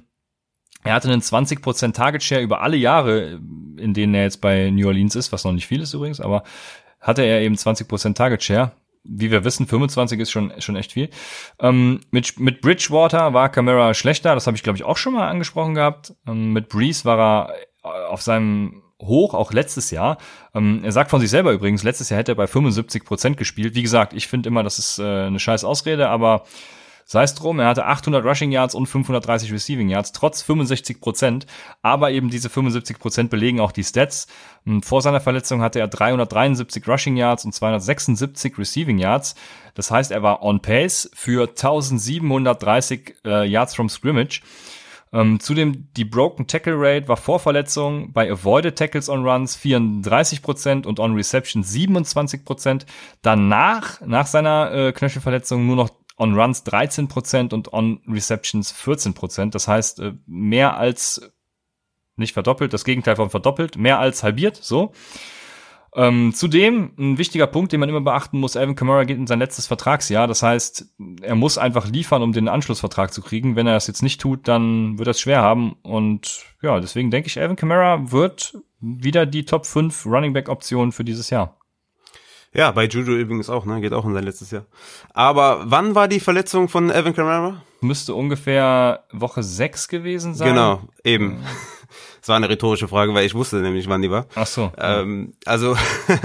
Er hatte einen 20% Target Share über alle Jahre, in denen er jetzt bei New Orleans ist, was noch nicht viel ist übrigens, aber hatte er eben 20% Target Share wie wir wissen, 25 ist schon, schon echt viel. Ähm, mit, mit Bridgewater war Camara schlechter, das habe ich, glaube ich, auch schon mal angesprochen gehabt. Ähm, mit Breeze war er auf seinem Hoch, auch letztes Jahr. Ähm, er sagt von sich selber übrigens, letztes Jahr hätte er bei 75 Prozent gespielt. Wie gesagt, ich finde immer, das ist äh, eine scheiß Ausrede, aber Sei es drum, er hatte 800 Rushing Yards und 530 Receiving Yards, trotz 65 Prozent. Aber eben diese 75 Prozent belegen auch die Stats. Hm, vor seiner Verletzung hatte er 373 Rushing Yards und 276 Receiving Yards. Das heißt, er war on pace für 1730 äh, Yards from Scrimmage. Ähm, zudem die Broken Tackle Rate war vor Verletzung bei Avoided Tackles on Runs 34% und on Reception 27%. Danach, nach seiner äh, Knöchelverletzung, nur noch on Runs 13% und on Receptions 14%. Das heißt, äh, mehr als nicht verdoppelt, das Gegenteil von verdoppelt, mehr als halbiert, so. Ähm, zudem, ein wichtiger Punkt, den man immer beachten muss, Alvin Kamara geht in sein letztes Vertragsjahr. Das heißt, er muss einfach liefern, um den Anschlussvertrag zu kriegen. Wenn er das jetzt nicht tut, dann wird er es schwer haben. Und ja, deswegen denke ich, Alvin Kamara wird wieder die Top 5 Running Back Option für dieses Jahr. Ja, bei Juju übrigens auch, ne? Geht auch in sein letztes Jahr. Aber wann war die Verletzung von Evan Kamara? Müsste ungefähr Woche 6 gewesen sein. Genau, eben. Das war eine rhetorische Frage, weil ich wusste nämlich, wann die war. Ach so. Ähm, also,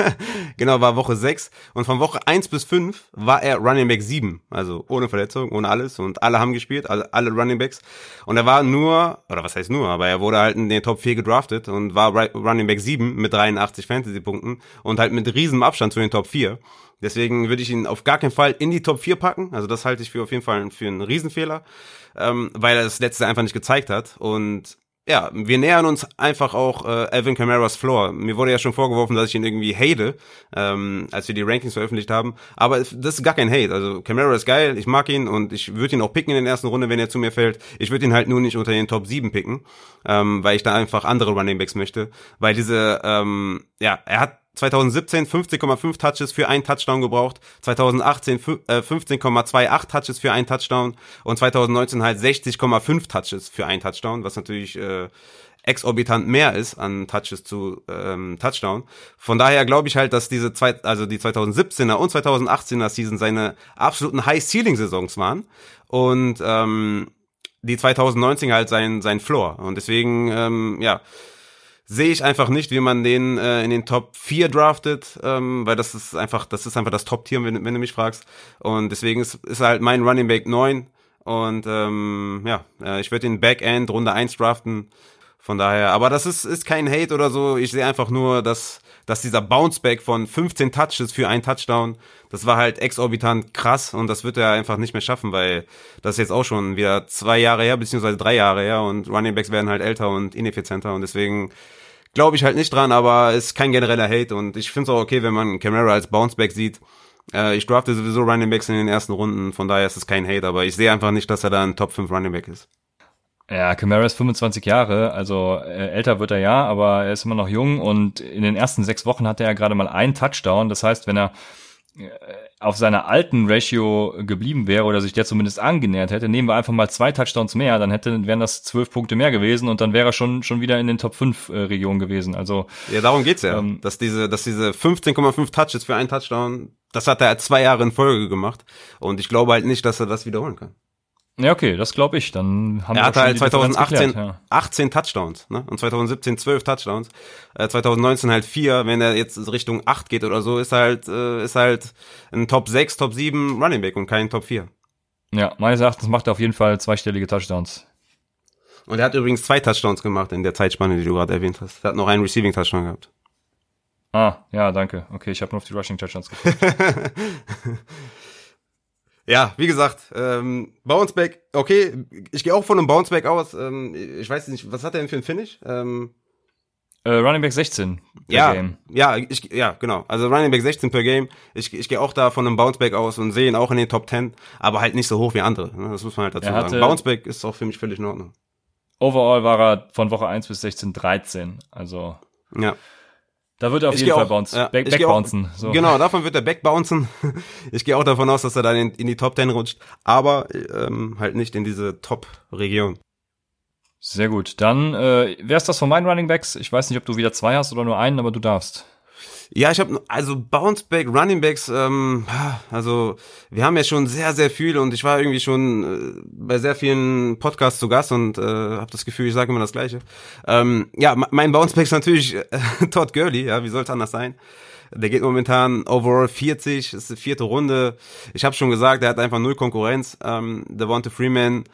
genau, war Woche 6. Und von Woche 1 bis 5 war er Running Back 7. Also ohne Verletzung, ohne alles. Und alle haben gespielt, alle, alle Running Backs. Und er war nur, oder was heißt nur, aber er wurde halt in den Top 4 gedraftet und war Running Back 7 mit 83 Fantasy-Punkten und halt mit riesigem Abstand zu den Top 4. Deswegen würde ich ihn auf gar keinen Fall in die Top 4 packen. Also das halte ich für auf jeden Fall für einen Riesenfehler, ähm, weil er das letzte einfach nicht gezeigt hat. Und ja, wir nähern uns einfach auch äh, Alvin Kamara's Floor. Mir wurde ja schon vorgeworfen, dass ich ihn irgendwie hate, ähm, als wir die Rankings veröffentlicht haben. Aber das ist gar kein Hate. Also Kamara ist geil, ich mag ihn und ich würde ihn auch picken in der ersten Runde, wenn er zu mir fällt. Ich würde ihn halt nur nicht unter den Top 7 picken, ähm, weil ich da einfach andere Running Backs möchte. Weil diese, ähm, ja, er hat 2017 15,5 Touches für einen Touchdown gebraucht, 2018 äh, 15,28 Touches für einen Touchdown und 2019 halt 60,5 Touches für einen Touchdown, was natürlich äh, exorbitant mehr ist an Touches zu ähm, Touchdown. Von daher glaube ich halt, dass diese zwei, also die 2017er und 2018er Season seine absoluten High-Ceiling-Saisons waren und ähm, die 2019 halt sein sein Floor und deswegen ähm, ja sehe ich einfach nicht, wie man den äh, in den Top 4 draftet, ähm, weil das ist einfach, das ist einfach das Top-Tier, wenn, wenn du mich fragst. Und deswegen ist, ist halt mein Running Back 9. Und ähm, ja, äh, ich würde den Backend Runde 1 draften. Von daher, aber das ist, ist kein Hate oder so. Ich sehe einfach nur, dass, dass dieser Bounceback von 15 Touches für einen Touchdown, das war halt exorbitant krass und das wird er einfach nicht mehr schaffen, weil das ist jetzt auch schon wieder zwei Jahre her, beziehungsweise drei Jahre her und Runningbacks werden halt älter und ineffizienter und deswegen glaube ich halt nicht dran, aber ist kein genereller Hate und ich finde es auch okay, wenn man Camara als Bounceback sieht. Äh, ich drafte sowieso Runningbacks in den ersten Runden, von daher ist es kein Hate, aber ich sehe einfach nicht, dass er da ein Top 5 Runningback ist. Ja, Kamara ist 25 Jahre, also äh, älter wird er ja, aber er ist immer noch jung und in den ersten sechs Wochen hatte er gerade mal einen Touchdown. Das heißt, wenn er äh, auf seiner alten Ratio geblieben wäre oder sich der zumindest angenähert hätte, nehmen wir einfach mal zwei Touchdowns mehr, dann hätte, wären das zwölf Punkte mehr gewesen und dann wäre er schon, schon wieder in den Top 5 äh, Regionen gewesen. Also. Ja, darum geht's ja. Ähm, dass diese, dass diese 15,5 Touches für einen Touchdown, das hat er zwei Jahre in Folge gemacht. Und ich glaube halt nicht, dass er das wiederholen kann. Ja, okay, das glaube ich. Dann haben er hatte halt 2018 geklärt, ja. 18 Touchdowns, ne? Und 2017 12 Touchdowns. Äh, 2019 halt 4. Wenn er jetzt Richtung 8 geht oder so, ist halt äh, ist halt ein Top 6, Top 7 Running Back und kein Top 4. Ja, meines Erachtens macht er auf jeden Fall zweistellige Touchdowns. Und er hat übrigens zwei Touchdowns gemacht in der Zeitspanne, die du gerade erwähnt hast. Er hat noch einen Receiving Touchdown gehabt. Ah, ja, danke. Okay, ich habe nur auf die Rushing Touchdowns geguckt. Ja, wie gesagt, ähm, Bounceback, okay, ich gehe auch von einem Bounceback aus. Ähm, ich weiß nicht, was hat er denn für ein Finish? Ähm, äh, Running Back 16 per ja, Game. Ja, ich, ja, genau. Also Running Back 16 per Game. Ich, ich gehe auch da von einem Bounceback aus und sehe ihn auch in den Top 10, aber halt nicht so hoch wie andere. Ne? Das muss man halt dazu sagen. Bounceback ist auch für mich völlig in Ordnung. Overall war er von Woche 1 bis 16 13. Also. Ja. Da wird er auf ich jeden Fall auch, bounce, ja, back, backbouncen. So. Genau, davon wird er backbouncen. ich gehe auch davon aus, dass er dann in, in die Top 10 rutscht, aber ähm, halt nicht in diese Top-Region. Sehr gut. Dann äh, wer ist das von meinen Running Backs? Ich weiß nicht, ob du wieder zwei hast oder nur einen, aber du darfst. Ja, ich habe also Bounceback, Runningbacks, ähm, also wir haben ja schon sehr, sehr viel und ich war irgendwie schon äh, bei sehr vielen Podcasts zu Gast und äh, habe das Gefühl, ich sage immer das Gleiche. Ähm, ja, mein Bounceback ist natürlich äh, Todd Gurley, ja, wie soll es anders sein? Der geht momentan overall 40, ist die vierte Runde. Ich habe schon gesagt, er hat einfach null Konkurrenz. Ähm, Devonta Freeman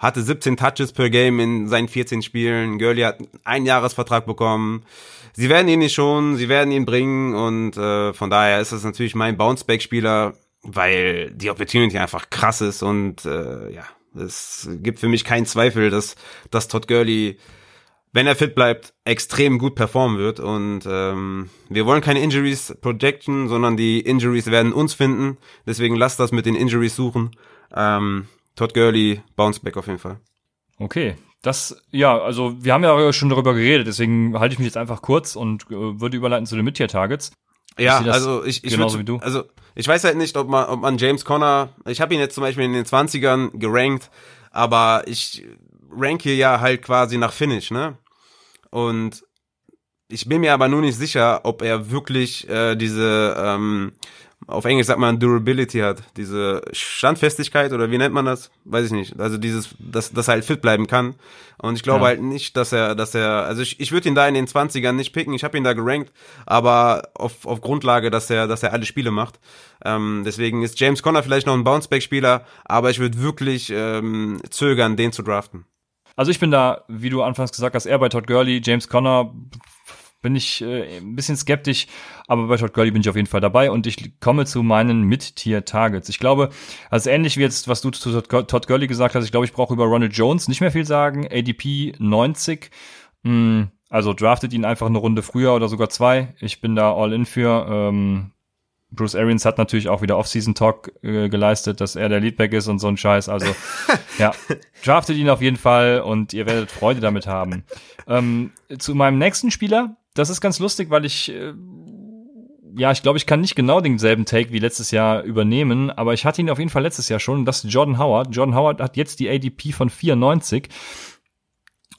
hatte 17 Touches per Game in seinen 14 Spielen. Gurley hat einen Jahresvertrag bekommen sie werden ihn nicht schon, sie werden ihn bringen und äh, von daher ist das natürlich mein Bounceback-Spieler, weil die Opportunity einfach krass ist und äh, ja, es gibt für mich keinen Zweifel, dass, dass Todd Gurley, wenn er fit bleibt, extrem gut performen wird und ähm, wir wollen keine Injuries projecten, sondern die Injuries werden uns finden, deswegen lasst das mit den Injuries suchen. Ähm, Todd Gurley, Bounceback auf jeden Fall. Okay, das, ja, also wir haben ja schon darüber geredet, deswegen halte ich mich jetzt einfach kurz und äh, würde überleiten zu den Mid-Tier-Targets. Ja, also ich, ich genauso würd, wie du. Also ich weiß halt nicht, ob man, ob man James Conner, ich habe ihn jetzt zum Beispiel in den 20ern gerankt, aber ich ranke ja halt quasi nach Finish, ne? Und ich bin mir aber nur nicht sicher, ob er wirklich äh, diese ähm, auf Englisch sagt man Durability hat, diese Standfestigkeit oder wie nennt man das? Weiß ich nicht. Also dieses, dass, dass er halt fit bleiben kann. Und ich glaube ja. halt nicht, dass er, dass er, also ich, ich würde ihn da in den 20ern nicht picken, ich habe ihn da gerankt, aber auf, auf Grundlage, dass er, dass er alle Spiele macht. Ähm, deswegen ist James Conner vielleicht noch ein Bounceback-Spieler, aber ich würde wirklich ähm, zögern, den zu draften. Also ich bin da, wie du anfangs gesagt hast, eher bei Todd Gurley, James Conner bin ich äh, ein bisschen skeptisch, aber bei Todd Gurley bin ich auf jeden Fall dabei und ich komme zu meinen Mid-Tier-Targets. Ich glaube, also ähnlich wie jetzt, was du zu Todd Gurley gesagt hast, ich glaube, ich brauche über Ronald Jones nicht mehr viel sagen. ADP 90. Mh, also draftet ihn einfach eine Runde früher oder sogar zwei. Ich bin da all in für. Ähm, Bruce Arians hat natürlich auch wieder Off-Season-Talk äh, geleistet, dass er der Leadback ist und so ein Scheiß. Also ja, draftet ihn auf jeden Fall und ihr werdet Freude damit haben. Ähm, zu meinem nächsten Spieler, das ist ganz lustig, weil ich äh, ja, ich glaube, ich kann nicht genau denselben Take wie letztes Jahr übernehmen, aber ich hatte ihn auf jeden Fall letztes Jahr schon. Das ist Jordan Howard. Jordan Howard hat jetzt die ADP von 94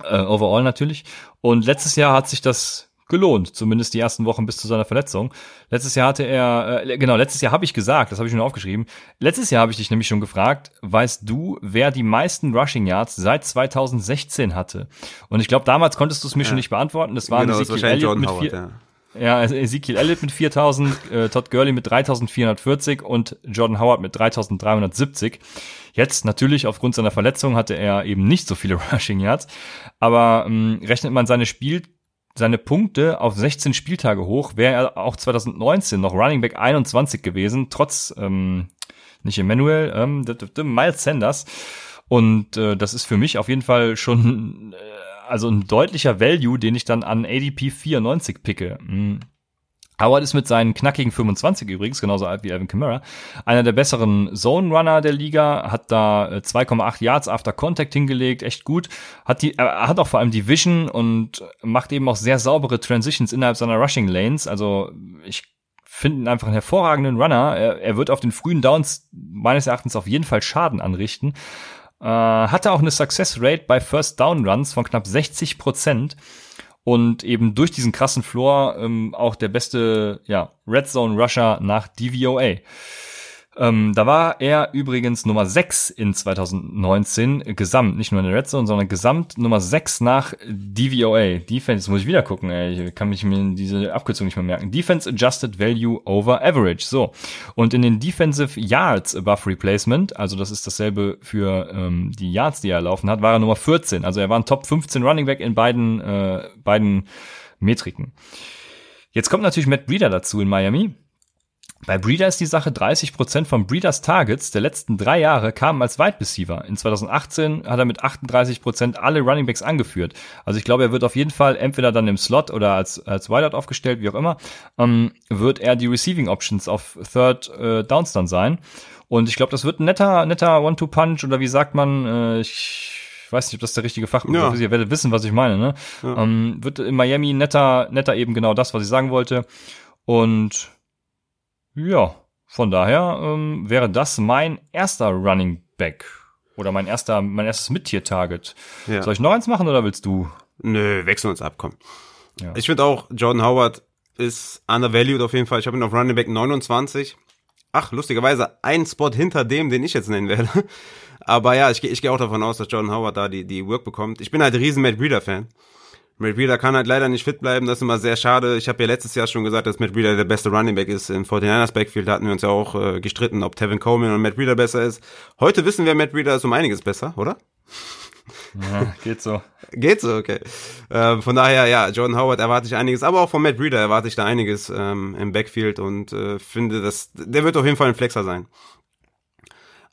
äh, overall natürlich. Und letztes Jahr hat sich das gelohnt, zumindest die ersten Wochen bis zu seiner Verletzung. Letztes Jahr hatte er, äh, genau, letztes Jahr habe ich gesagt, das habe ich schon aufgeschrieben. Letztes Jahr habe ich dich nämlich schon gefragt, weißt du, wer die meisten Rushing Yards seit 2016 hatte? Und ich glaube, damals konntest du es mir ja. schon nicht beantworten. Das war genau, Ezekiel Elliott mit vier, ja. Ja, also Ezekiel Elliott mit 4000, äh, Todd Gurley mit 3440 und Jordan Howard mit 3370. Jetzt natürlich aufgrund seiner Verletzung hatte er eben nicht so viele Rushing Yards, aber ähm, rechnet man seine Spiel seine Punkte auf 16 Spieltage hoch, wäre er auch 2019 noch Running Back 21 gewesen, trotz ähm, nicht Emmanuel, ähm, Miles Sanders. Und äh, das ist für mich auf jeden Fall schon äh, also ein deutlicher Value, den ich dann an ADP 94 picke. Mhm. Howard ist mit seinen knackigen 25 übrigens, genauso alt wie Alvin Kamara, einer der besseren Zone Runner der Liga, hat da 2,8 äh, Yards after Contact hingelegt, echt gut. Hat die, er hat auch vor allem die Vision und macht eben auch sehr saubere Transitions innerhalb seiner Rushing Lanes. Also ich finde ihn einfach einen hervorragenden Runner. Er, er wird auf den frühen Downs meines Erachtens auf jeden Fall Schaden anrichten. Äh, hatte auch eine Success Rate bei First Down Runs von knapp 60 Prozent und eben durch diesen krassen Floor ähm, auch der beste ja, Red Zone Rusher nach DVOA. Ähm, da war er übrigens Nummer 6 in 2019 gesamt, nicht nur in der Red Zone, sondern gesamt Nummer 6 nach DVOA. Defense, muss ich wieder gucken, ey. ich kann mich mir diese Abkürzung nicht mehr merken. Defense Adjusted Value over Average. So. Und in den Defensive Yards above Replacement, also das ist dasselbe für ähm, die Yards, die er laufen hat, war er Nummer 14. Also er war ein Top 15 Running Back in beiden, äh, beiden Metriken. Jetzt kommt natürlich Matt Breeder dazu in Miami. Bei Breeder ist die Sache, 30% von Breeders Targets der letzten drei Jahre kamen als Wide Receiver. In 2018 hat er mit 38% alle Running Backs angeführt. Also ich glaube, er wird auf jeden Fall entweder dann im Slot oder als, als Wideout aufgestellt, wie auch immer, ähm, wird er die Receiving Options auf Third äh, Downs dann sein. Und ich glaube, das wird ein netter, netter One-Two-Punch oder wie sagt man, äh, ich weiß nicht, ob das der richtige Fachbegriff ja. ist, ihr werdet wissen, was ich meine, ne? Ja. Ähm, wird in Miami netter, netter eben genau das, was ich sagen wollte. Und ja, von daher ähm, wäre das mein erster Running Back oder mein erster, mein erstes Mittier-Target. Ja. Soll ich noch eins machen oder willst du? Nö, wechseln uns ab, komm. Ja. Ich finde auch, Jordan Howard ist undervalued auf jeden Fall. Ich habe ihn auf Running Back 29. Ach, lustigerweise ein Spot hinter dem, den ich jetzt nennen werde. Aber ja, ich, ich gehe auch davon aus, dass Jordan Howard da die, die Work bekommt. Ich bin halt riesen Matt Breeder-Fan. Matt Breeder kann halt leider nicht fit bleiben, das ist immer sehr schade. Ich habe ja letztes Jahr schon gesagt, dass Matt Breeder der beste Running Back ist. Im 49ers Backfield hatten wir uns ja auch äh, gestritten, ob Tevin Coleman und Matt Breeder besser ist. Heute wissen wir, Matt Breeder ist um einiges besser, oder? Ja, geht so. geht so, okay. Äh, von daher, ja, Jordan Howard erwarte ich einiges, aber auch von Matt Breeder erwarte ich da einiges ähm, im Backfield und äh, finde, dass der wird auf jeden Fall ein Flexer sein.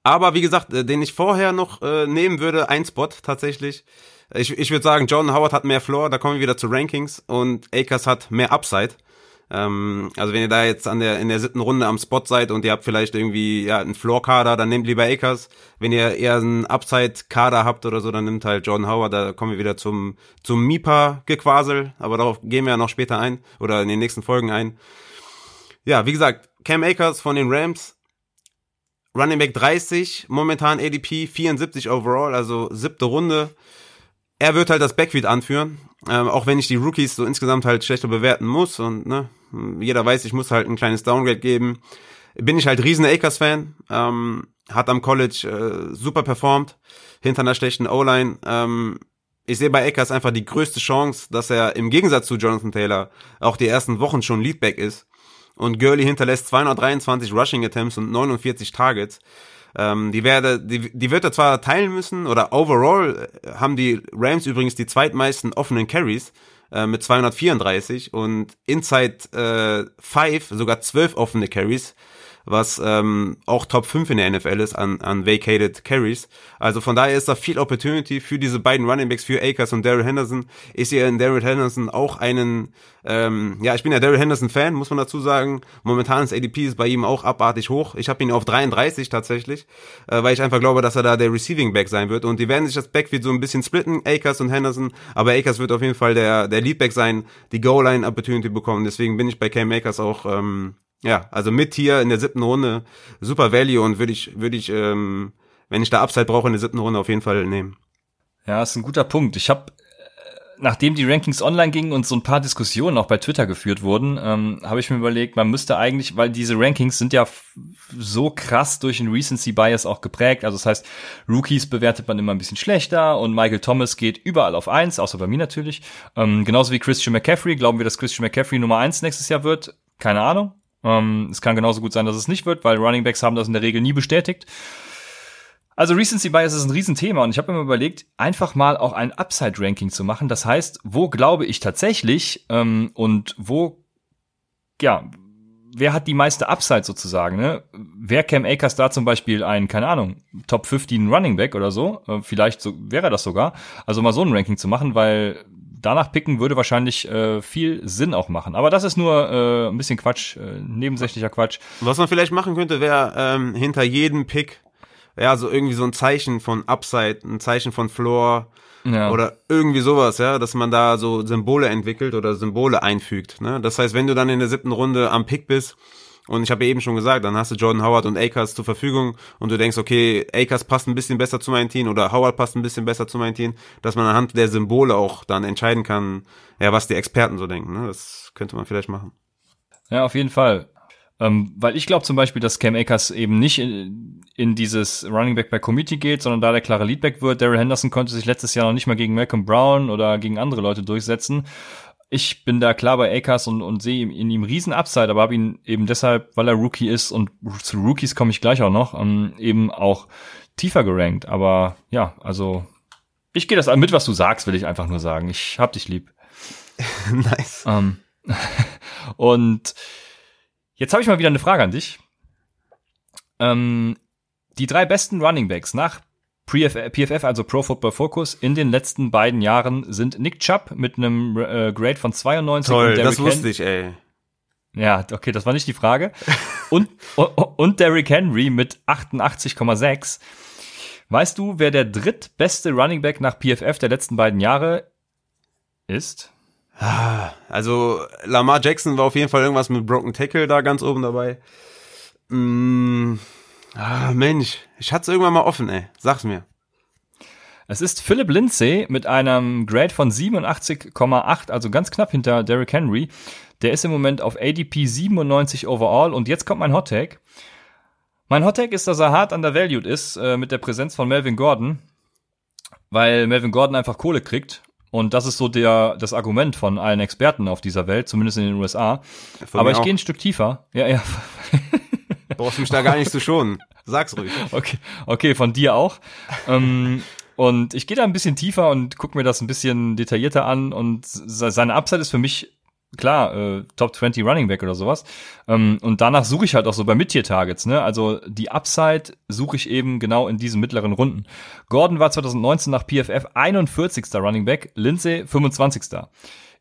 Aber wie gesagt, äh, den ich vorher noch äh, nehmen würde, ein Spot tatsächlich, ich, ich würde sagen, John Howard hat mehr Floor, da kommen wir wieder zu Rankings und Akers hat mehr Upside. Ähm, also wenn ihr da jetzt an der in der siebten Runde am Spot seid und ihr habt vielleicht irgendwie ja einen Floor-Kader, dann nehmt lieber Akers. Wenn ihr eher einen Upside-Kader habt oder so, dann nimmt halt John Howard. Da kommen wir wieder zum zum Mipa-Gequasel, aber darauf gehen wir ja noch später ein oder in den nächsten Folgen ein. Ja, wie gesagt, Cam Akers von den Rams, Running Back 30, momentan ADP 74 overall, also siebte Runde er wird halt das Backfield anführen, ähm, auch wenn ich die Rookies so insgesamt halt schlechter bewerten muss und ne, jeder weiß, ich muss halt ein kleines Downgrade geben. Bin ich halt riesen Akers-Fan, ähm, hat am College äh, super performt, hinter einer schlechten O-Line. Ähm, ich sehe bei Akers einfach die größte Chance, dass er im Gegensatz zu Jonathan Taylor auch die ersten Wochen schon Leadback ist. Und Gurley hinterlässt 223 Rushing Attempts und 49 Targets. Ähm, die, werde, die, die wird er zwar teilen müssen, oder overall äh, haben die Rams übrigens die zweitmeisten offenen Carries. äh, mit 234 und Inside 5 äh, sogar 12 offene Carries was ähm, auch Top 5 in der NFL ist an, an Vacated Carries. Also von daher ist da viel Opportunity für diese beiden Running Backs, für Akers und Daryl Henderson. Ich sehe in Daryl Henderson auch einen, ähm, ja, ich bin ja Daryl Henderson Fan, muss man dazu sagen. Momentan ist ADP ist bei ihm auch abartig hoch. Ich habe ihn auf 33 tatsächlich, äh, weil ich einfach glaube, dass er da der Receiving Back sein wird. Und die werden sich das Backfield so ein bisschen splitten, Akers und Henderson. Aber Akers wird auf jeden Fall der, der Leadback sein, die Goal-Line Opportunity bekommen. Deswegen bin ich bei Cam Akers auch ähm, ja, also mit hier in der siebten Runde super Value und würde ich, würde ich, ähm, wenn ich da Upside brauche in der siebten Runde auf jeden Fall nehmen. Ja, ist ein guter Punkt. Ich habe nachdem die Rankings online gingen und so ein paar Diskussionen auch bei Twitter geführt wurden, ähm, habe ich mir überlegt, man müsste eigentlich, weil diese Rankings sind ja so krass durch den Recency Bias auch geprägt. Also das heißt, Rookies bewertet man immer ein bisschen schlechter und Michael Thomas geht überall auf eins, außer bei mir natürlich. Ähm, genauso wie Christian McCaffrey. Glauben wir, dass Christian McCaffrey Nummer eins nächstes Jahr wird? Keine Ahnung. Ähm, es kann genauso gut sein, dass es nicht wird, weil Running Backs haben das in der Regel nie bestätigt. Also Recency Bias ist ein Riesenthema und ich habe mir überlegt, einfach mal auch ein Upside-Ranking zu machen. Das heißt, wo glaube ich tatsächlich ähm, und wo, ja, wer hat die meiste Upside sozusagen, ne? Wer Cam Akers da zum Beispiel ein, keine Ahnung, Top 15 Running Back oder so, äh, vielleicht so, wäre das sogar. Also mal so ein Ranking zu machen, weil danach picken würde wahrscheinlich äh, viel Sinn auch machen. Aber das ist nur äh, ein bisschen Quatsch, äh, nebensächlicher Quatsch. Was man vielleicht machen könnte, wäre ähm, hinter jedem Pick ja so irgendwie so ein Zeichen von Upside, ein Zeichen von Floor ja. oder irgendwie sowas, ja, dass man da so Symbole entwickelt oder Symbole einfügt. Ne? Das heißt, wenn du dann in der siebten Runde am Pick bist und ich habe eben schon gesagt, dann hast du Jordan Howard und Akers zur Verfügung und du denkst, okay, Akers passt ein bisschen besser zu meinem Team oder Howard passt ein bisschen besser zu meinem Team, dass man anhand der Symbole auch dann entscheiden kann, ja, was die Experten so denken. Ne? Das könnte man vielleicht machen. Ja, auf jeden Fall. Ähm, weil ich glaube zum Beispiel, dass Cam Akers eben nicht in, in dieses Running Back by Committee geht, sondern da der klare Leadback wird. Daryl Henderson konnte sich letztes Jahr noch nicht mal gegen Malcolm Brown oder gegen andere Leute durchsetzen ich bin da klar bei Akers und, und sehe in ihm riesen Upside, aber habe ihn eben deshalb, weil er Rookie ist und zu Rookies komme ich gleich auch noch, ähm, eben auch tiefer gerankt. Aber ja, also ich gehe das mit, was du sagst, will ich einfach nur sagen. Ich hab dich lieb. nice. Ähm, und jetzt habe ich mal wieder eine Frage an dich. Ähm, die drei besten Running Backs nach PFF, also Pro Football Focus, in den letzten beiden Jahren sind Nick Chubb mit einem äh, Grade von 92 Toll, und das wusste ich, ey. Ja, okay, das war nicht die Frage. und, und Derrick Henry mit 88,6. Weißt du, wer der drittbeste Running Back nach PFF der letzten beiden Jahre ist? Ah, also Lamar Jackson war auf jeden Fall irgendwas mit Broken Tackle da ganz oben dabei. Mm, Ah, Mensch, ich hatte es irgendwann mal offen, ey. Sag's mir. Es ist Philip Lindsay mit einem Grade von 87,8, also ganz knapp hinter Derrick Henry. Der ist im Moment auf ADP 97 overall und jetzt kommt mein Hot Take. Mein Hot Take ist, dass er hart undervalued ist äh, mit der Präsenz von Melvin Gordon, weil Melvin Gordon einfach Kohle kriegt und das ist so der, das Argument von allen Experten auf dieser Welt, zumindest in den USA. Von Aber ich gehe ein Stück tiefer. Ja, ja. Brauchst mich da gar nicht zu schonen. Sag's ruhig. Okay, okay, von dir auch. ähm, und ich gehe da ein bisschen tiefer und guck mir das ein bisschen detaillierter an. Und seine Upside ist für mich klar, äh, Top 20 Running Back oder sowas. Ähm, und danach suche ich halt auch so bei Mid-Tier-Targets, ne? Also die Upside suche ich eben genau in diesen mittleren Runden. Gordon war 2019 nach PFF 41. Running Back, Lindsay 25.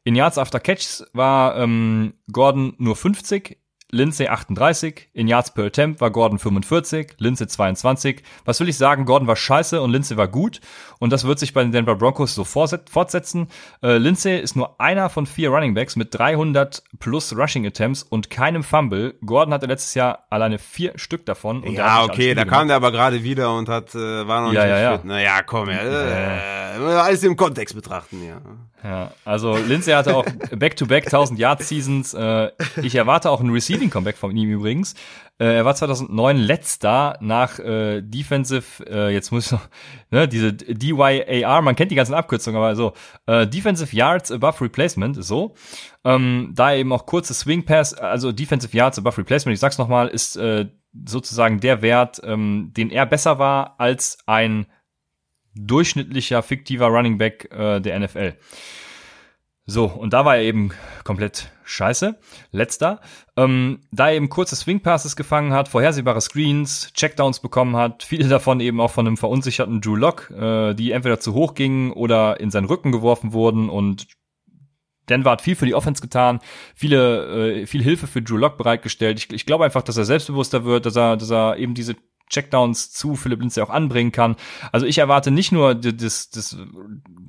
In Yards After Catches war ähm, Gordon nur 50, Lindsay 38, in Yards per Attempt war Gordon 45, Lindsay 22. Was will ich sagen? Gordon war scheiße und Lindsay war gut. Und das wird sich bei den Denver Broncos so fortsetzen. Äh, Lindsay ist nur einer von vier Running Backs mit 300 plus Rushing Attempts und keinem Fumble. Gordon hatte letztes Jahr alleine vier Stück davon. ja, okay, da kam der aber gerade wieder und hat, äh, war noch ja, nicht ja, ja. fit. Naja, komm, ja, äh, alles im Kontext betrachten, ja. Ja, also Lindsay hatte auch Back-to-Back 1000 Yard Seasons. Äh, ich erwarte auch ein Receiving Comeback von ihm übrigens. Äh, er war 2009 letzter nach äh, Defensive, äh, jetzt muss ich ne, diese DYAR, man kennt die ganzen Abkürzungen, aber so, äh, Defensive Yards Above Replacement, so. Ähm, da eben auch kurze Swing Pass, also Defensive Yards Above Replacement, ich sag's nochmal, ist äh, sozusagen der Wert, ähm, den er besser war als ein durchschnittlicher fiktiver Running Back äh, der NFL. So, und da war er eben komplett scheiße. Letzter. Ähm, da er eben kurze Swing Passes gefangen hat, vorhersehbare Screens, Checkdowns bekommen hat, viele davon eben auch von einem verunsicherten Drew Lock, äh, die entweder zu hoch gingen oder in seinen Rücken geworfen wurden und Denver hat viel für die Offense getan, viele, äh, viel Hilfe für Drew Lock bereitgestellt. Ich, ich glaube einfach, dass er selbstbewusster wird, dass er, dass er eben diese Checkdowns zu Philipp Lindsay auch anbringen kann. Also ich erwarte nicht nur das, das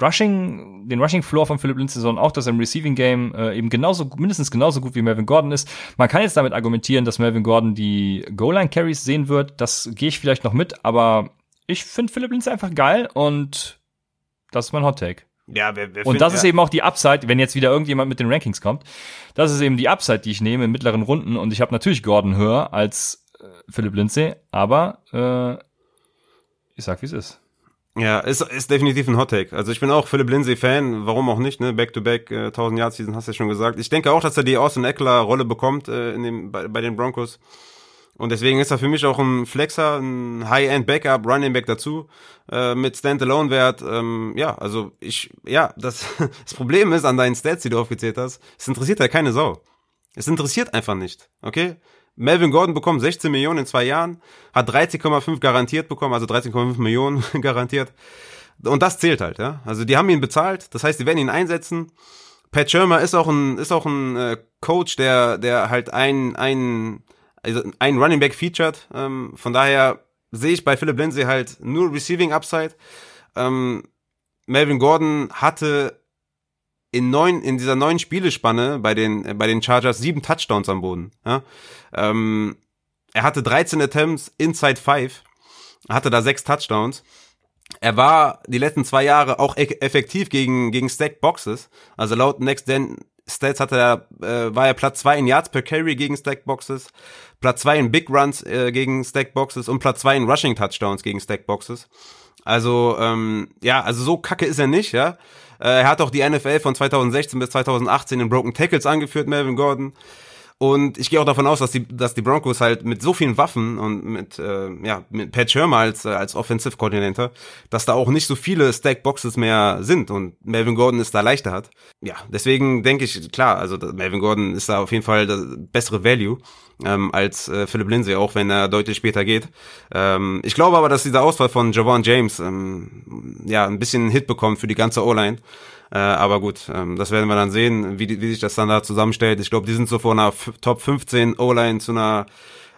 Rushing, den Rushing Floor von Philipp Lindsay, sondern auch, dass er im Receiving Game äh, eben genauso, mindestens genauso gut wie Melvin Gordon ist. Man kann jetzt damit argumentieren, dass Melvin Gordon die Goal-Line Carries sehen wird. Das gehe ich vielleicht noch mit, aber ich finde Philipp Lindsay einfach geil und das ist mein Hot Take. Ja, wer, wer und das find, ist eben auch die Upside, wenn jetzt wieder irgendjemand mit den Rankings kommt. Das ist eben die Upside, die ich nehme in mittleren Runden. Und ich habe natürlich Gordon höher als Philipp Lindsay, aber äh, ich sag, wie es ist. Ja, ist, ist definitiv ein Hottake. Also ich bin auch Philipp Lindsay-Fan, warum auch nicht, ne? Back-to-back, äh, 1000 Yard Season, hast du ja schon gesagt. Ich denke auch, dass er die Austin Eckler-Rolle bekommt äh, in dem, bei, bei den Broncos. Und deswegen ist er für mich auch ein Flexer, ein High-End-Backup, Running Back dazu, äh, mit Standalone-Wert. Ähm, ja, also ich, ja, das, das Problem ist an deinen Stats, die du aufgezählt hast, es interessiert ja keine Sau. Es interessiert einfach nicht, okay? Melvin Gordon bekommt 16 Millionen in zwei Jahren, hat 13,5 garantiert bekommen, also 13,5 Millionen garantiert. Und das zählt halt, ja. Also die haben ihn bezahlt, das heißt, die werden ihn einsetzen. Pat Schirmer ist auch ein, ist auch ein äh, Coach, der, der halt ein, ein, also ein Running Back featured. Ähm, von daher sehe ich bei Philip Lindsay halt nur Receiving Upside. Ähm, Melvin Gordon hatte in neun, in dieser neuen Spielespanne bei den, bei den Chargers sieben Touchdowns am Boden. Ja? Ähm, er hatte 13 Attempts inside five, hatte da sechs Touchdowns. Er war die letzten zwei Jahre auch e-, effektiv gegen, gegen Stack Boxes. Also laut Next Gen Stats hatte er, äh, war er Platz zwei in Yards per Carry gegen Stack Boxes, Platz zwei in Big Runs äh, gegen Stack Boxes und Platz zwei in Rushing Touchdowns gegen Stack Boxes. Also, ähm, ja, also so kacke ist er nicht, ja. Äh, er hat auch die NFL von 2016 bis 2018 in Broken Tackles angeführt, Melvin Gordon. Und ich gehe auch davon aus, dass die, dass die Broncos halt mit so vielen Waffen und mit, äh, ja, mit Pat Shermer als, äh, als Offensive Coordinator, dass da auch nicht so viele Stack Boxes mehr sind und Melvin Gordon ist da leichter hat. Ja, deswegen denke ich, klar, also Melvin Gordon ist da auf jeden Fall das bessere Value ähm, als äh, Philip Lindsay, auch wenn er deutlich später geht. Ähm, ich glaube aber, dass dieser Ausfall von Javon James ähm, ja ein bisschen Hit bekommt für die ganze O-Line. Äh, aber gut, ähm, das werden wir dann sehen, wie, wie sich das dann da zusammenstellt. Ich glaube, die sind so von einer Top 15 O-Line zu einer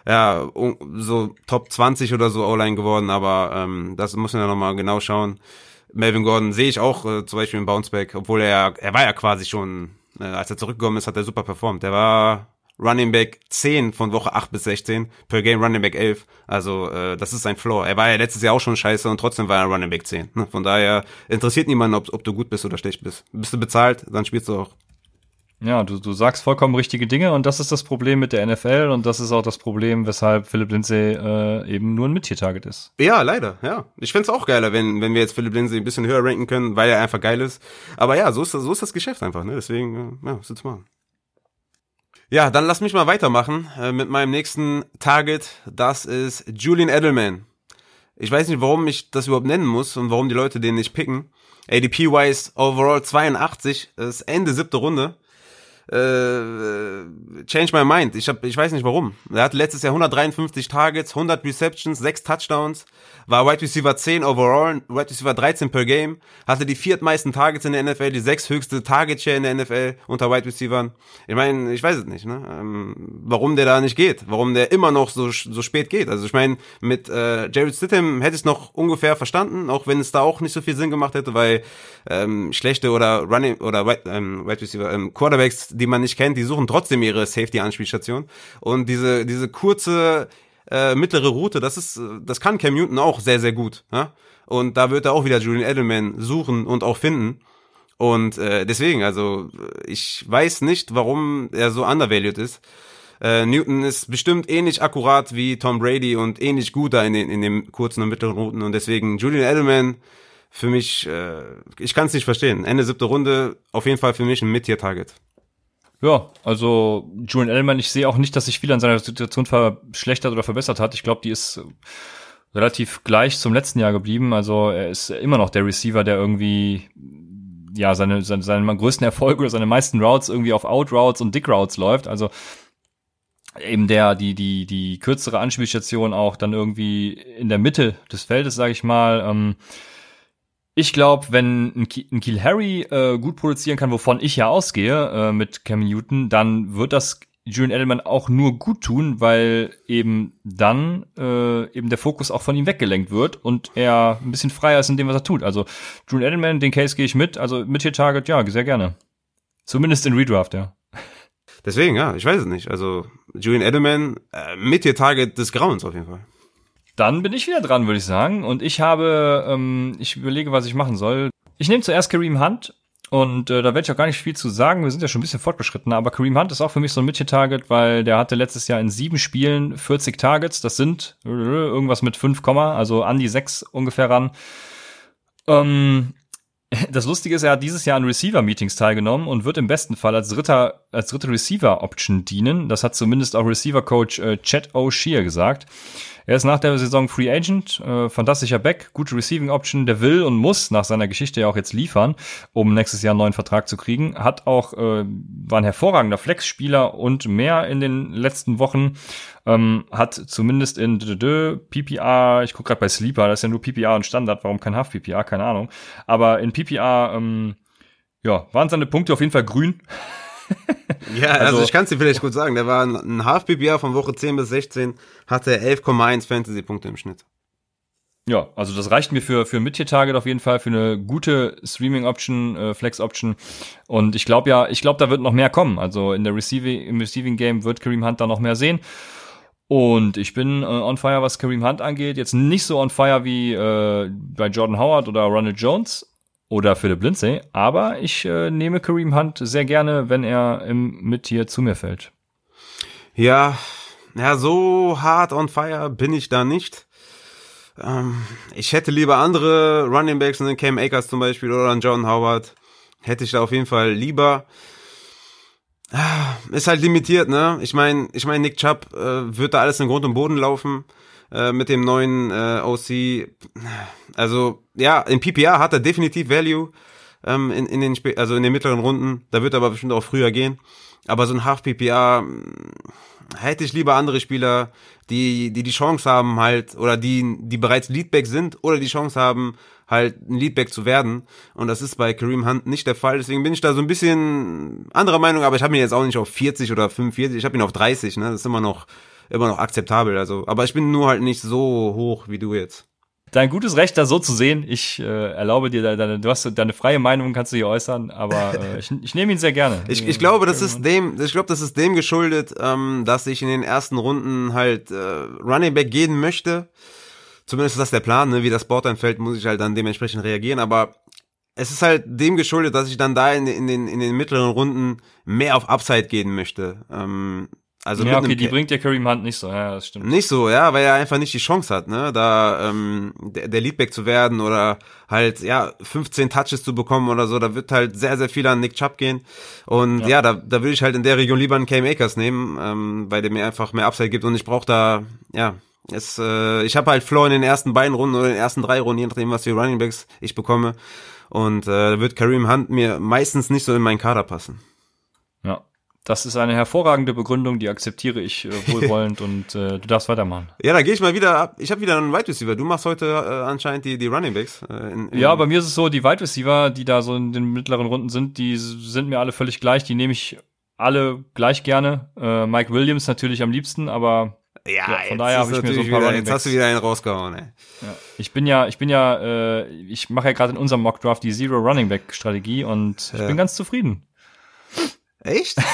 ja, so Top 20 oder so O-Line geworden, aber ähm, das muss man ja nochmal genau schauen. Melvin Gordon sehe ich auch äh, zum Beispiel im Bounceback, obwohl er, er war ja quasi schon, äh, als er zurückgekommen ist, hat er super performt. Der war Running Back 10 von Woche 8 bis 16, per Game Running Back 11. Also äh, das ist sein Floor. Er war ja letztes Jahr auch schon scheiße und trotzdem war er Running Back 10. Ne? Von daher interessiert niemanden, ob, ob du gut bist oder schlecht bist. Bist du bezahlt, dann spielst du auch. Ja, du, du sagst vollkommen richtige Dinge und das ist das Problem mit der NFL und das ist auch das Problem, weshalb Philipp Lindsay äh, eben nur ein Mid-Tier-Target ist. Ja, leider, ja. Ich find's auch geiler, wenn, wenn wir jetzt Philipp Lindsay ein bisschen höher ranken können, weil er einfach geil ist. Aber ja, so ist, so ist das Geschäft einfach, ne? Deswegen, ja, was willst du machen? Ja, dann lass mich mal weitermachen äh, mit meinem nächsten Target. Das ist Julian Edelman. Ich weiß nicht, warum ich das überhaupt nennen muss und warum die Leute den nicht picken. ADP-wise overall 82, das ist Ende siebte Runde äh, change my mind. Ich, hab, ich weiß nicht warum. Er hatte letztes Jahr 153 Targets, 100 Receptions, 6 Touchdowns, war Wide Receiver 10 overall, Wide Receiver 13 per Game, hatte die viertmeisten Targets in der NFL, die sechs höchste Target Share in der NFL unter Wide Receivern. Ich meine, ich weiß es nicht, ne? Ähm, warum der da nicht geht, warum der immer noch so so spät geht. Also ich meine, mit äh, Jared Stidham hätte ich es noch ungefähr verstanden, auch wenn es da auch nicht so viel Sinn gemacht hätte, weil ähm, schlechte oder Running oder Wide, ähm, Wide Receiver ähm, Quarterbacks die man nicht kennt, die suchen trotzdem ihre Safety-Anspielstation. Und diese, diese kurze äh, mittlere Route, das ist, das kann Cam Newton auch sehr, sehr gut. Ja? Und da wird er auch wieder Julian Edelman suchen und auch finden. Und äh, deswegen, also ich weiß nicht, warum er so undervalued ist. Äh, Newton ist bestimmt ähnlich akkurat wie Tom Brady und ähnlich gut da in den, in den kurzen und mittleren Routen. Und deswegen Julian Edelman für mich, äh, ich kann es nicht verstehen. Ende siebte Runde, auf jeden Fall für mich ein Mid-Tier-Target. Ja, also Julian Edelman, ich sehe auch nicht, dass sich viel an seiner Situation verschlechtert oder verbessert hat. Ich glaube, die ist relativ gleich zum letzten Jahr geblieben. Also er ist immer noch der Receiver, der irgendwie ja seine, seine, seine größten Erfolge oder seine meisten Routes irgendwie auf Out Routes und Dick Routes läuft. Also eben der die die die kürzere Anspielstation auch dann irgendwie in der Mitte des Feldes, sage ich mal. Ähm, ich glaube, wenn ein, ein Kiel Harry äh, gut produzieren kann, wovon ich ja ausgehe äh, mit Cam Newton, dann wird das Julian Edelman auch nur gut tun, weil eben dann äh, eben der Fokus auch von ihm weggelenkt wird und er ein bisschen freier ist in dem, was er tut. Also Julian Edelman, den Case gehe ich mit. Also mit hier Target, ja, sehr gerne. Zumindest in Redraft, ja. Deswegen, ja, ich weiß es nicht. Also Julian Edelman äh, mit ihr Target des Grauens auf jeden Fall. Dann bin ich wieder dran, würde ich sagen. Und ich habe, ähm, ich überlege, was ich machen soll. Ich nehme zuerst Kareem Hunt und äh, da werde ich auch gar nicht viel zu sagen. Wir sind ja schon ein bisschen fortgeschritten, aber Kareem Hunt ist auch für mich so ein Midget-Target, weil der hatte letztes Jahr in sieben Spielen 40 Targets. Das sind äh, irgendwas mit 5, also an die 6 ungefähr ran. Ähm, das Lustige ist, er hat dieses Jahr an Receiver-Meetings teilgenommen und wird im besten Fall als dritter, als dritte Receiver-Option dienen. Das hat zumindest auch Receiver-Coach äh, Chet O'Shea gesagt. Er ist nach der Saison Free Agent, äh, fantastischer Back, gute Receiving Option, der will und muss nach seiner Geschichte ja auch jetzt liefern, um nächstes Jahr einen neuen Vertrag zu kriegen. Hat auch, äh, war ein hervorragender Flex-Spieler und mehr in den letzten Wochen. Ähm, hat zumindest in PPR, ich gucke gerade bei Sleeper, das ist ja nur PPR und Standard, warum kein Half-PPR, keine Ahnung. Aber in PPR, ähm, ja, waren seine Punkte auf jeden Fall grün. ja, also, also ich kann es dir vielleicht gut sagen. Der war ein Half-PPR von Woche 10 bis 16, hatte 11,1 Fantasy-Punkte im Schnitt. Ja, also das reicht mir für für ein Mid-Tier-Target auf jeden Fall, für eine gute Streaming-Option, äh, Flex-Option. Und ich glaube ja, ich glaube, da wird noch mehr kommen. Also in der Receiving, im Receiving-Game wird Kareem Hunt da noch mehr sehen. Und ich bin äh, on fire, was Kareem Hunt angeht. Jetzt nicht so on fire wie äh, bei Jordan Howard oder Ronald Jones, oder Philipp Lindsay, aber ich äh, nehme Kareem Hunt sehr gerne, wenn er im Mittier zu mir fällt. Ja, ja, so hart on fire bin ich da nicht. Ähm, ich hätte lieber andere Running Backs, einen Cam Akers zum Beispiel oder einen John Howard. Hätte ich da auf jeden Fall lieber. Ah, ist halt limitiert, ne? Ich meine, ich meine, Nick Chubb äh, wird da alles in Grund und Boden laufen äh, mit dem neuen äh, OC. Also ja, in PPR hat er definitiv Value ähm, in, in den Sp also in den mittleren Runden. Da wird er aber bestimmt auch früher gehen. Aber so ein Half PPR hm, hätte ich lieber andere Spieler, die die die Chance haben halt oder die die bereits Leadback sind oder die Chance haben halt ein Leadback zu werden und das ist bei Kareem Hunt nicht der Fall. Deswegen bin ich da so ein bisschen anderer Meinung, aber ich habe ihn jetzt auch nicht auf 40 oder 45, ich habe ihn auf 30, ne? Das ist immer noch immer noch akzeptabel. Also, aber ich bin nur halt nicht so hoch wie du jetzt. Dein gutes Recht, da so zu sehen. Ich äh, erlaube dir deine, du hast deine freie Meinung, kannst du hier äußern, aber äh, ich, ich nehme ihn sehr gerne. ich, ich glaube, das ist dem, ich glaube, das ist dem geschuldet, ähm, dass ich in den ersten Runden halt äh, Running Back gehen möchte. Zumindest ist das der Plan, ne? wie das Board einfällt, muss ich halt dann dementsprechend reagieren. Aber es ist halt dem geschuldet, dass ich dann da in, in, den, in den mittleren Runden mehr auf Upside gehen möchte. Ähm, also ja, okay, die bringt der Kareem Hunt nicht so, ja, das stimmt. Nicht so, ja, weil er einfach nicht die Chance hat, ne, da ähm, der, der Leadback zu werden oder halt, ja, 15 Touches zu bekommen oder so, da wird halt sehr, sehr viel an Nick Chubb gehen. Und ja, ja da, da würde ich halt in der Region lieber einen Cam Akers nehmen, ähm, weil der mir einfach mehr Upside gibt und ich brauche da, ja, es, äh, ich habe halt Floor in den ersten beiden Runden oder in den ersten drei Runden, je nachdem, was für Running Backs ich bekomme. Und äh, da wird Kareem Hunt mir meistens nicht so in meinen Kader passen. Ja, das ist eine hervorragende Begründung, die akzeptiere ich äh, wohlwollend und äh, du darfst weitermachen. Ja, da gehe ich mal wieder ab. Ich habe wieder einen Wide Receiver. Du machst heute äh, anscheinend die, die Running Backs. Äh, in, in ja, bei mir ist es so, die Wide Receiver, die da so in den mittleren Runden sind, die sind mir alle völlig gleich. Die nehme ich alle gleich gerne. Äh, Mike Williams natürlich am liebsten, aber ja, ja von daher habe ich mir so ein paar wieder, Jetzt hast du wieder einen rausgehauen, ey. Ja. Ich bin ja, ich bin ja, äh, ich mache ja gerade in unserem Mock Draft die Zero Running Back Strategie und ich ja. bin ganz zufrieden. Echt?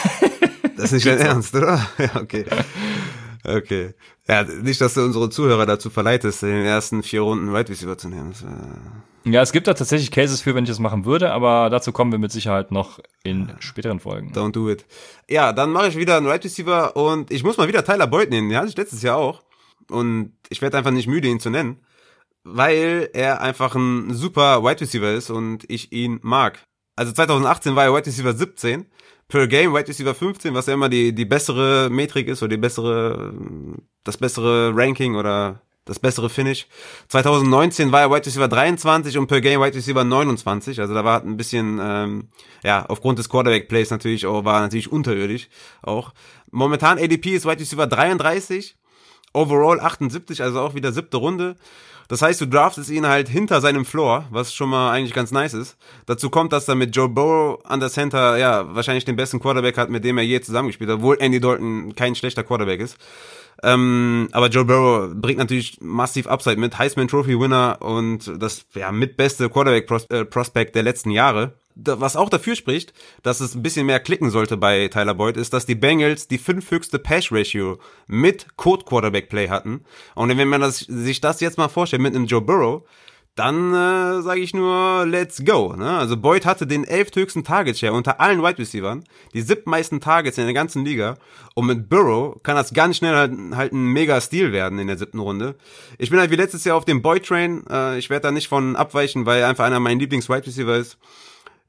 Das ist nicht dein Ernst, oder? Ja, okay. Okay. Ja, nicht, dass du unsere Zuhörer dazu verleitest, in den ersten vier Runden Wide Receiver zu nehmen. Ja, es gibt da tatsächlich Cases für, wenn ich das machen würde, aber dazu kommen wir mit Sicherheit noch in späteren Folgen. Don't do it. Ja, dann mache ich wieder einen Wide Receiver und ich muss mal wieder Tyler Boyd nehmen. Den hatte ich letztes Jahr auch. Und ich werde einfach nicht müde, ihn zu nennen, weil er einfach ein super Wide Receiver ist und ich ihn mag. Also 2018 war er Wide Receiver 17 per Game Wide Receiver 15, was ja immer die, die bessere Metrik ist oder die bessere, das bessere Ranking oder das bessere Finish. 2019 war er Wide Receiver 23 und per Game Wide Receiver 29. Also da war ein bisschen, ähm, ja, aufgrund des Quarterback Plays natürlich auch, war natürlich unterirdisch auch. Momentan ADP ist Wide Receiver 33, Overall 78, also auch wieder siebte Runde. Das heißt, du draftest ihn halt hinter seinem Floor, was schon mal eigentlich ganz nice ist. Dazu kommt, dass er mit Joe Burrow an der Center, ja, wahrscheinlich den besten Quarterback hat, mit dem er je zusammengespielt hat, obwohl Andy Dalton kein schlechter Quarterback ist. Ähm, aber Joe Burrow bringt natürlich massiv Upside mit, Heisman Trophy Winner und das ja mitbeste Quarterback äh, Prospect der letzten Jahre was auch dafür spricht, dass es ein bisschen mehr klicken sollte bei Tyler Boyd, ist, dass die Bengals die fünfhöchste Pass-Ratio mit Code-Quarterback-Play hatten. Und wenn man das, sich das jetzt mal vorstellt mit einem Joe Burrow, dann äh, sage ich nur, let's go. Ne? Also Boyd hatte den elfthöchsten Target Share unter allen Wide Receivers, die siebtmeisten Targets in der ganzen Liga. Und mit Burrow kann das ganz schnell halt, halt ein mega Stil werden in der siebten Runde. Ich bin halt wie letztes Jahr auf dem Boyd Train. Äh, ich werde da nicht von abweichen, weil einfach einer meiner Lieblings-Wide Receiver ist.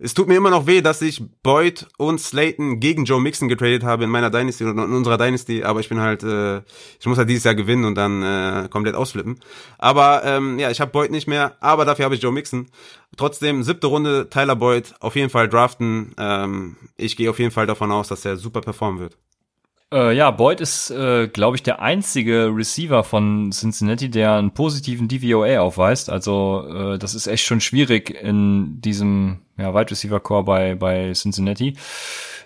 Es tut mir immer noch weh, dass ich Boyd und Slayton gegen Joe Mixon getradet habe in meiner Dynasty und in unserer Dynasty, aber ich bin halt, äh, ich muss halt dieses Jahr gewinnen und dann äh, komplett ausflippen. Aber ähm, ja, ich habe Boyd nicht mehr, aber dafür habe ich Joe Mixon. Trotzdem, siebte Runde, Tyler Boyd, auf jeden Fall draften. Ähm, ich gehe auf jeden Fall davon aus, dass er super performen wird. Äh, ja, Boyd ist, äh, glaube ich, der einzige Receiver von Cincinnati, der einen positiven DVOA aufweist. Also äh, das ist echt schon schwierig in diesem ja, Wide Receiver Core bei, bei Cincinnati.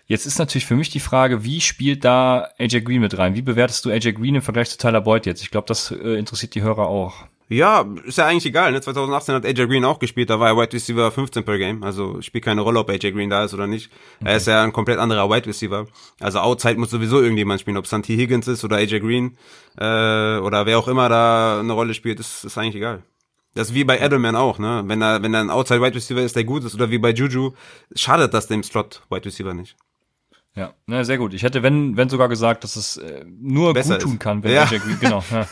Jetzt ist natürlich für mich die Frage, wie spielt da AJ Green mit rein? Wie bewertest du AJ Green im Vergleich zu Tyler Boyd jetzt? Ich glaube, das äh, interessiert die Hörer auch. Ja, ist ja eigentlich egal. Ne? 2018 hat AJ Green auch gespielt, da war er Wide Receiver 15 per Game. Also spielt keine Rolle, ob AJ Green da ist oder nicht. Okay. Er ist ja ein komplett anderer Wide Receiver. Also Outside muss sowieso irgendjemand spielen, ob T. Higgins ist oder AJ Green äh, oder wer auch immer da eine Rolle spielt, ist, ist eigentlich egal. Das ist wie bei Edelman auch, ne? Wenn er, wenn er ein Outside Wide Receiver ist, der gut ist, oder wie bei Juju, schadet das dem Slot Wide Receiver nicht. Ja, na, sehr gut. Ich hätte, wenn, wenn sogar gesagt, dass es äh, nur Besser gut tun kann, wenn ja. Green, genau. Ja.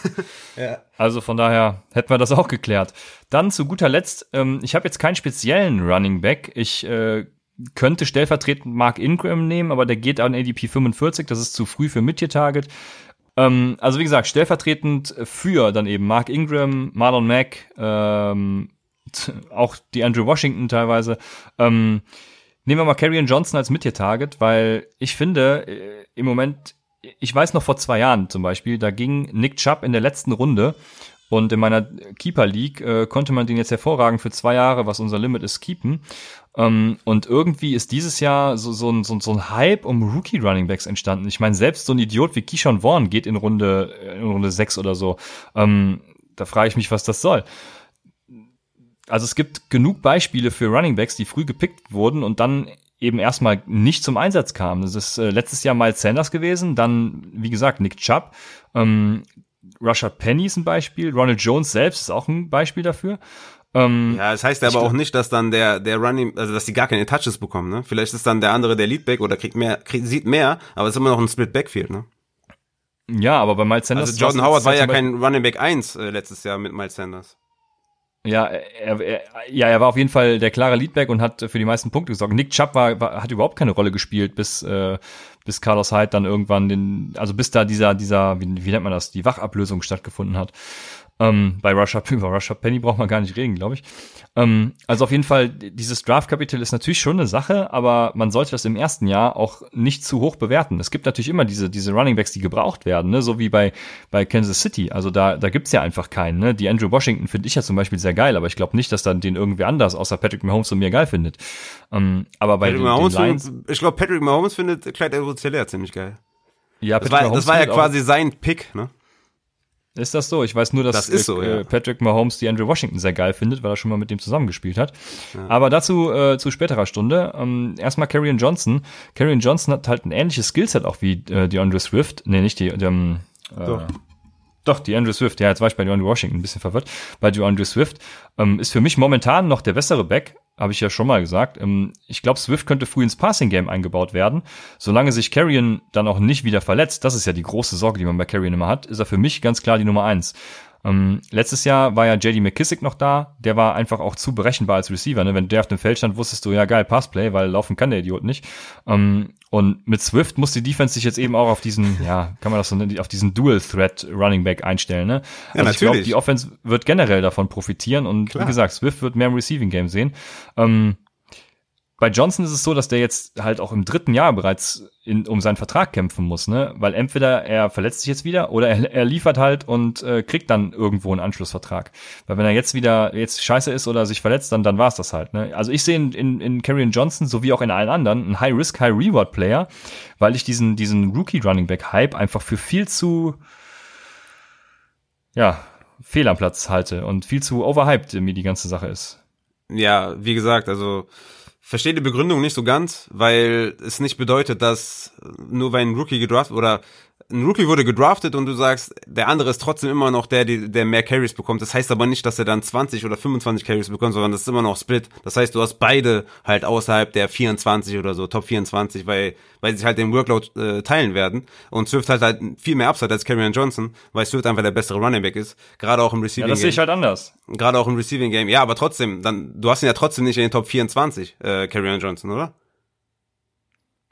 ja. Also von daher hätten wir das auch geklärt. Dann zu guter Letzt, ähm, ich habe jetzt keinen speziellen Running Back. Ich äh, könnte stellvertretend Mark Ingram nehmen, aber der geht an ADP 45, das ist zu früh für Mid-Tier-Target. Ähm, also wie gesagt, stellvertretend für dann eben Mark Ingram, Marlon Mack, ähm, auch die Andrew Washington teilweise. Ähm, Nehmen wir mal Carrion Johnson als Mid-Tier-Target, weil ich finde, äh, im Moment, ich weiß noch vor zwei Jahren zum Beispiel, da ging Nick Chubb in der letzten Runde und in meiner Keeper League äh, konnte man den jetzt hervorragend für zwei Jahre, was unser Limit ist, keepen. Ähm, und irgendwie ist dieses Jahr so, so, ein, so, so ein Hype um Rookie Running Backs entstanden. Ich meine, selbst so ein Idiot wie Keyshawn Vaughn geht in Runde, in Runde sechs oder so. Ähm, da frage ich mich, was das soll also es gibt genug Beispiele für Running Backs, die früh gepickt wurden und dann eben erstmal nicht zum Einsatz kamen. Das ist äh, letztes Jahr Miles Sanders gewesen, dann, wie gesagt, Nick Chubb, ähm, Russia Penny ist ein Beispiel, Ronald Jones selbst ist auch ein Beispiel dafür. Ähm, ja, das heißt aber auch nicht, dass dann der, der Running, also dass die gar keine Touches bekommen, ne? Vielleicht ist dann der andere der Leadback oder kriegt mehr, kriegt, sieht mehr, aber es ist immer noch ein Split Backfield, ne? Ja, aber bei Miles Sanders. Also Jordan Howard war ja kein Running Back 1 äh, letztes Jahr mit Miles Sanders. Ja, er, er, ja, er war auf jeden Fall der klare Leadback und hat für die meisten Punkte gesorgt. Nick Chubb war, war, hat überhaupt keine Rolle gespielt, bis, äh, bis Carlos Hyde dann irgendwann den, also bis da dieser, dieser, wie, wie nennt man das, die Wachablösung stattgefunden hat. Ähm, bei Russia, über Russia Penny braucht man gar nicht reden, glaube ich. Ähm, also auf jeden Fall, dieses Draft-Kapitel ist natürlich schon eine Sache, aber man sollte das im ersten Jahr auch nicht zu hoch bewerten. Es gibt natürlich immer diese, diese Running Backs, die gebraucht werden, ne? so wie bei, bei Kansas City. Also da, da gibt's ja einfach keinen. Ne? Die Andrew Washington finde ich ja zum Beispiel sehr geil, aber ich glaube nicht, dass dann den irgendwie anders außer Patrick Mahomes und mir geil findet. Ähm, aber bei Patrick den, Mahomes den Lions, findet, ich glaube, Patrick Mahomes findet Clyde edwards ziemlich geil. Ja, Patrick das war, das war ja quasi sein Pick, ne? Ist das so? Ich weiß nur, dass das ist so, äh, ja. Patrick Mahomes die Andrew Washington sehr geil findet, weil er schon mal mit dem zusammengespielt hat. Ja. Aber dazu äh, zu späterer Stunde. Ähm, erstmal Karrion Johnson. Karrion Johnson hat halt ein ähnliches Skillset auch wie äh, die Andrew Swift. Nee, nicht die, die ähm, äh, doch. Doch, die Andrew Swift, ja, jetzt war ich bei DeAndre Washington ein bisschen verwirrt. Bei DeAndre Swift ähm, ist für mich momentan noch der bessere Back, habe ich ja schon mal gesagt. Ähm, ich glaube, Swift könnte früh ins Passing-Game eingebaut werden. Solange sich Carrion dann auch nicht wieder verletzt, das ist ja die große Sorge, die man bei Carrion immer hat, ist er für mich ganz klar die Nummer eins. Ähm, letztes Jahr war ja JD McKissick noch da, der war einfach auch zu berechenbar als Receiver. Ne? Wenn der auf dem Feld stand, wusstest du, ja geil, Passplay, weil laufen kann der Idiot nicht. Ähm, Und mit Swift muss die Defense sich jetzt eben auch auf diesen, ja, kann man das so nennen, auf diesen Dual Threat Running Back einstellen, ne? Ja, also ich glaube, die Offense wird generell davon profitieren und Klar. wie gesagt, Swift wird mehr im Receiving Game sehen. Ähm, bei Johnson ist es so, dass der jetzt halt auch im dritten Jahr bereits in, um seinen Vertrag kämpfen muss, ne? Weil entweder er verletzt sich jetzt wieder oder er, er liefert halt und äh, kriegt dann irgendwo einen Anschlussvertrag. Weil wenn er jetzt wieder jetzt scheiße ist oder sich verletzt, dann dann war's das halt. Ne? Also ich sehe in, in, in Karrion Johnson sowie auch in allen anderen einen High Risk High Reward Player, weil ich diesen diesen Rookie Running Back Hype einfach für viel zu ja fehl am Platz halte und viel zu overhyped mir die ganze Sache ist. Ja, wie gesagt, also verstehe die Begründung nicht so ganz, weil es nicht bedeutet, dass nur weil ein Rookie gedraftet oder ein Rookie wurde gedraftet und du sagst, der andere ist trotzdem immer noch der, der mehr Carries bekommt. Das heißt aber nicht, dass er dann 20 oder 25 Carries bekommt, sondern das ist immer noch Split. Das heißt, du hast beide halt außerhalb der 24 oder so, Top 24, weil, weil sie sich halt den Workload äh, teilen werden. Und Swift hat halt viel mehr Upside als Karrion Johnson, weil Swift einfach der bessere Running Back ist. Gerade auch im Receiving Game. Ja, das sehe ich halt anders. Gerade auch im Receiving Game. Ja, aber trotzdem, dann, du hast ihn ja trotzdem nicht in den Top 24, äh, Karrion Johnson, oder?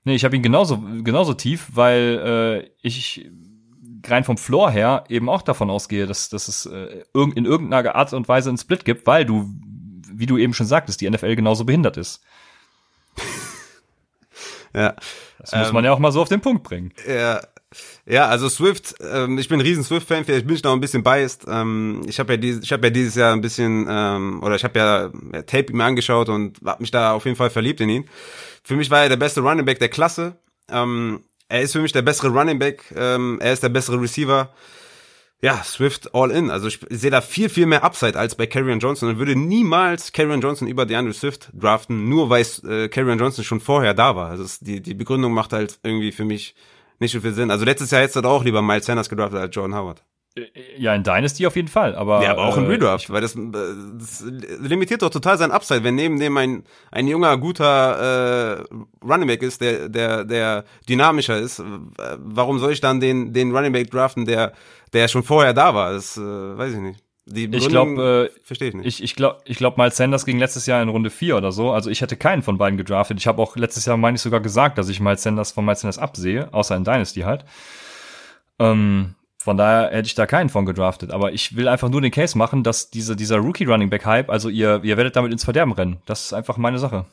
Nee, ich habe ihn genauso, genauso tief, weil äh, ich rein vom Floor her eben auch davon ausgehe, dass, dass es äh, in irgendeiner Art und Weise einen Split gibt, weil du, wie du eben schon sagtest, die NFL genauso behindert ist. ja. Das muss ähm, man ja auch mal so auf den Punkt bringen. Ja, ja, also Swift, ähm, ich bin ein riesen Swift-Fan, vielleicht bin ich noch ein bisschen biased. Ähm, ich habe ja, dieses, ich hab ja dieses Jahr ein bisschen, ähm, oder ich habe ja, ja Tape mir angeschaut und habe mich da auf jeden Fall verliebt in ihn. Für mich war er der beste Running Back der Klasse. Ähm, er ist für mich der bessere Running Back. Ähm, er ist der bessere Receiver. Ja, Swift all in. Also ich sehe da viel, viel mehr Upside als bei Karrion Johnson und würde niemals Karrion Johnson über DeAndre Swift draften, nur weil äh, Karrion Johnson schon vorher da war. Also die, die Begründung macht halt irgendwie für mich nicht so viel Sinn. Also letztes Jahr hättest du auch lieber Miles Sanders gedraftet als Jordan Howard. Ja, in Dynasty auf jeden Fall, aber. Ja, aber auch äh, in Redraft, weil das, das limitiert doch total sein Upside, wenn neben dem ein, ein junger, guter äh, Running Back ist, der, der, der dynamischer ist. Warum soll ich dann den, den Running Back draften, der, der schon vorher da war? Das äh, weiß ich nicht. Die ich glaube, äh, verstehe ich nicht. Ich, ich glaube, ich glaube, Miles Sanders ging letztes Jahr in Runde 4 oder so. Also ich hätte keinen von beiden gedraftet. Ich habe auch letztes Jahr, meine ich, sogar gesagt, dass ich Miles Sanders von Miles Sanders absehe, außer in Dynasty halt. Ähm, von daher hätte ich da keinen von gedraftet. Aber ich will einfach nur den Case machen, dass diese, dieser Rookie Running Back Hype, also ihr, ihr werdet damit ins Verderben rennen. Das ist einfach meine Sache.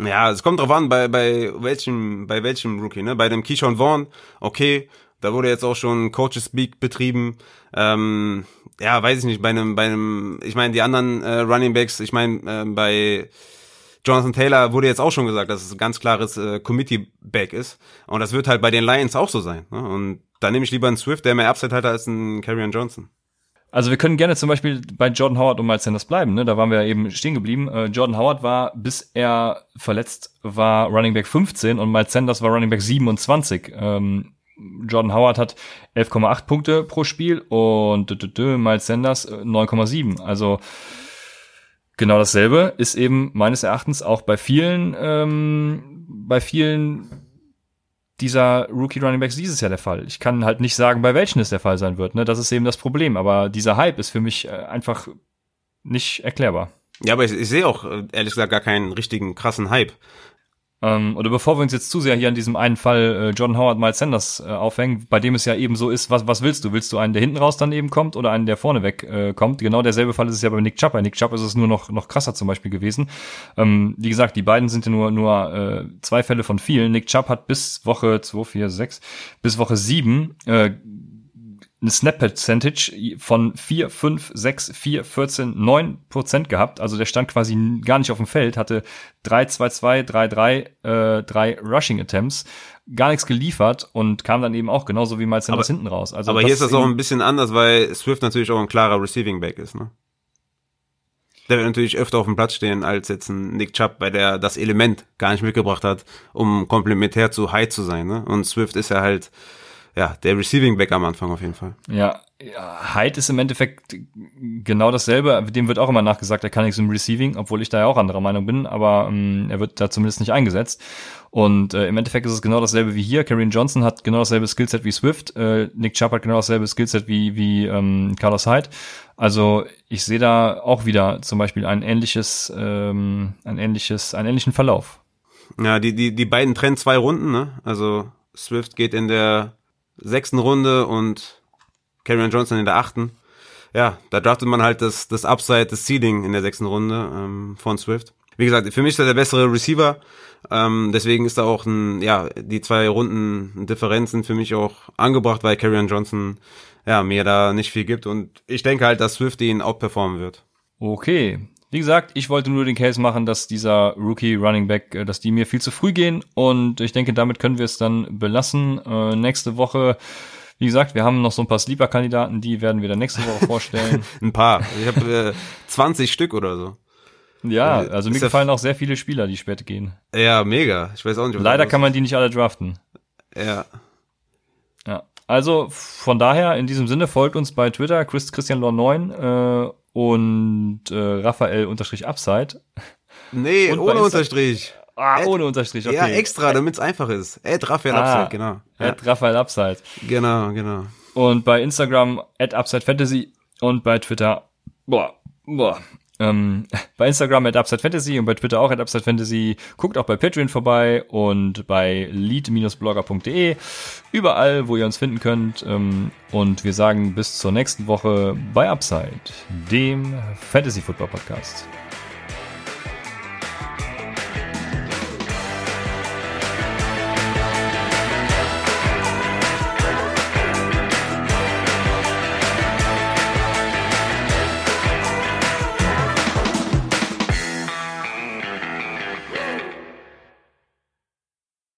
Ja, es kommt drauf an, bei, bei welchem, bei welchem Rookie, ne? Bei dem Keyshawn Vaughn, okay, da wurde jetzt auch schon Coaches Speak betrieben. Ähm, ja, weiß ich nicht, bei einem, bei einem, ich meine, die anderen äh, Running Backs, ich meine, äh, bei Jonathan Taylor wurde jetzt auch schon gesagt, dass es ein ganz klares äh, Committee-Back ist. Und das wird halt bei den Lions auch so sein. Ne? Und da nehme ich lieber einen Swift, der mehr Upside hat als einen Carrion Johnson. Also wir können gerne zum Beispiel bei Jordan Howard und Miles Sanders bleiben. Ne? Da waren wir ja eben stehen geblieben. Äh, Jordan Howard war, bis er verletzt war, Running Back 15 und Miles Sanders war Running Back 27. Ähm, Jordan Howard hat 11,8 Punkte pro Spiel und Miles Sanders 9,7. Äh, also genau dasselbe ist eben meines Erachtens auch bei vielen, ähm, bei vielen dieser Rookie Running Backs dieses Jahr der Fall. Ich kann halt nicht sagen, bei welchen es der Fall sein wird. Ne? Das ist eben das Problem. Aber dieser Hype ist für mich äh, einfach nicht erklärbar. Ja, aber ich, ich sehe auch äh, ehrlich gesagt gar keinen richtigen krassen Hype. Ähm, oder bevor wir uns jetzt zu sehr hier an diesem einen Fall äh, John Howard Miles Sanders äh, aufhängen, bei dem es ja eben so ist, was, was willst du? Willst du einen, der hinten raus dann eben kommt oder einen, der vorne weg äh, kommt? Genau derselbe Fall ist es ja bei Nick Chubb. Bei Nick Chubb ist es nur noch, noch krasser zum Beispiel gewesen. Ähm, wie gesagt, die beiden sind ja nur, nur äh, zwei Fälle von vielen. Nick Chubb hat bis Woche 2, 4, 6, bis Woche 7 äh, eine Snap Percentage von 4, 5, 6, 4, 14, 9 Prozent gehabt. Also der stand quasi gar nicht auf dem Feld, hatte 3, 2, 2, 3, 3, äh, 3 Rushing Attempts, gar nichts geliefert und kam dann eben auch genauso wie Miles Sanders hinten raus. Also aber hier ist das auch ein bisschen anders, weil Swift natürlich auch ein klarer Receiving Back ist, ne? Der wird natürlich öfter auf dem Platz stehen als jetzt ein Nick Chubb, weil der das Element gar nicht mitgebracht hat, um komplementär zu High zu sein, ne? Und Swift ist ja halt ja, der Receiving Back am Anfang auf jeden Fall. Ja, ja Hyde ist im Endeffekt genau dasselbe. Dem wird auch immer nachgesagt, er kann nichts im Receiving, obwohl ich da ja auch anderer Meinung bin, aber ähm, er wird da zumindest nicht eingesetzt. Und äh, im Endeffekt ist es genau dasselbe wie hier. Kareen Johnson hat genau dasselbe Skillset wie Swift. Äh, Nick Chubb hat genau dasselbe Skillset wie, wie ähm, Carlos Hyde. Also ich sehe da auch wieder zum Beispiel ein ähnliches, ähm, ein ähnliches, einen ähnlichen Verlauf. Ja, die, die, die beiden trennen zwei Runden, ne? Also Swift geht in der sechsten Runde und Karrion Johnson in der achten. Ja, da draftet man halt das, das Upside, das Seeding in der sechsten Runde ähm, von Swift. Wie gesagt, für mich ist er der bessere Receiver. Ähm, deswegen ist da auch ein, ja, die zwei Runden Differenzen für mich auch angebracht, weil Karrion Johnson ja mir da nicht viel gibt. Und ich denke halt, dass Swift ihn outperformen wird. Okay. Wie gesagt, ich wollte nur den Case machen, dass dieser Rookie Running Back, äh, dass die mir viel zu früh gehen. Und ich denke, damit können wir es dann belassen. Äh, nächste Woche wie gesagt, wir haben noch so ein paar Sleeper-Kandidaten, die werden wir dann nächste Woche vorstellen. ein paar. Ich habe äh, 20 Stück oder so. Ja, äh, also mir gefallen auch sehr viele Spieler, die spät gehen. Ja, mega. Ich weiß auch nicht. Was Leider kann man die nicht alle draften. Ja. Ja. Also von daher, in diesem Sinne, folgt uns bei Twitter, Chris, Christian Lor 9 äh, und äh, Raphael-Upside. Nee, und ohne Unterstrich. Ah, ohne Unterstrich, okay. Ja, extra, damit es einfach ist. Ed Raphael ah, Upside, genau. Ed Raphael Upside. Genau, genau. Und bei Instagram at Upside Fantasy und bei Twitter, boah, boah, ähm, bei Instagram at Upside Fantasy und bei Twitter auch at Upside Fantasy. Guckt auch bei Patreon vorbei und bei lead-blogger.de. Überall, wo ihr uns finden könnt. Ähm, und wir sagen bis zur nächsten Woche bei Upside, dem Fantasy Football Podcast.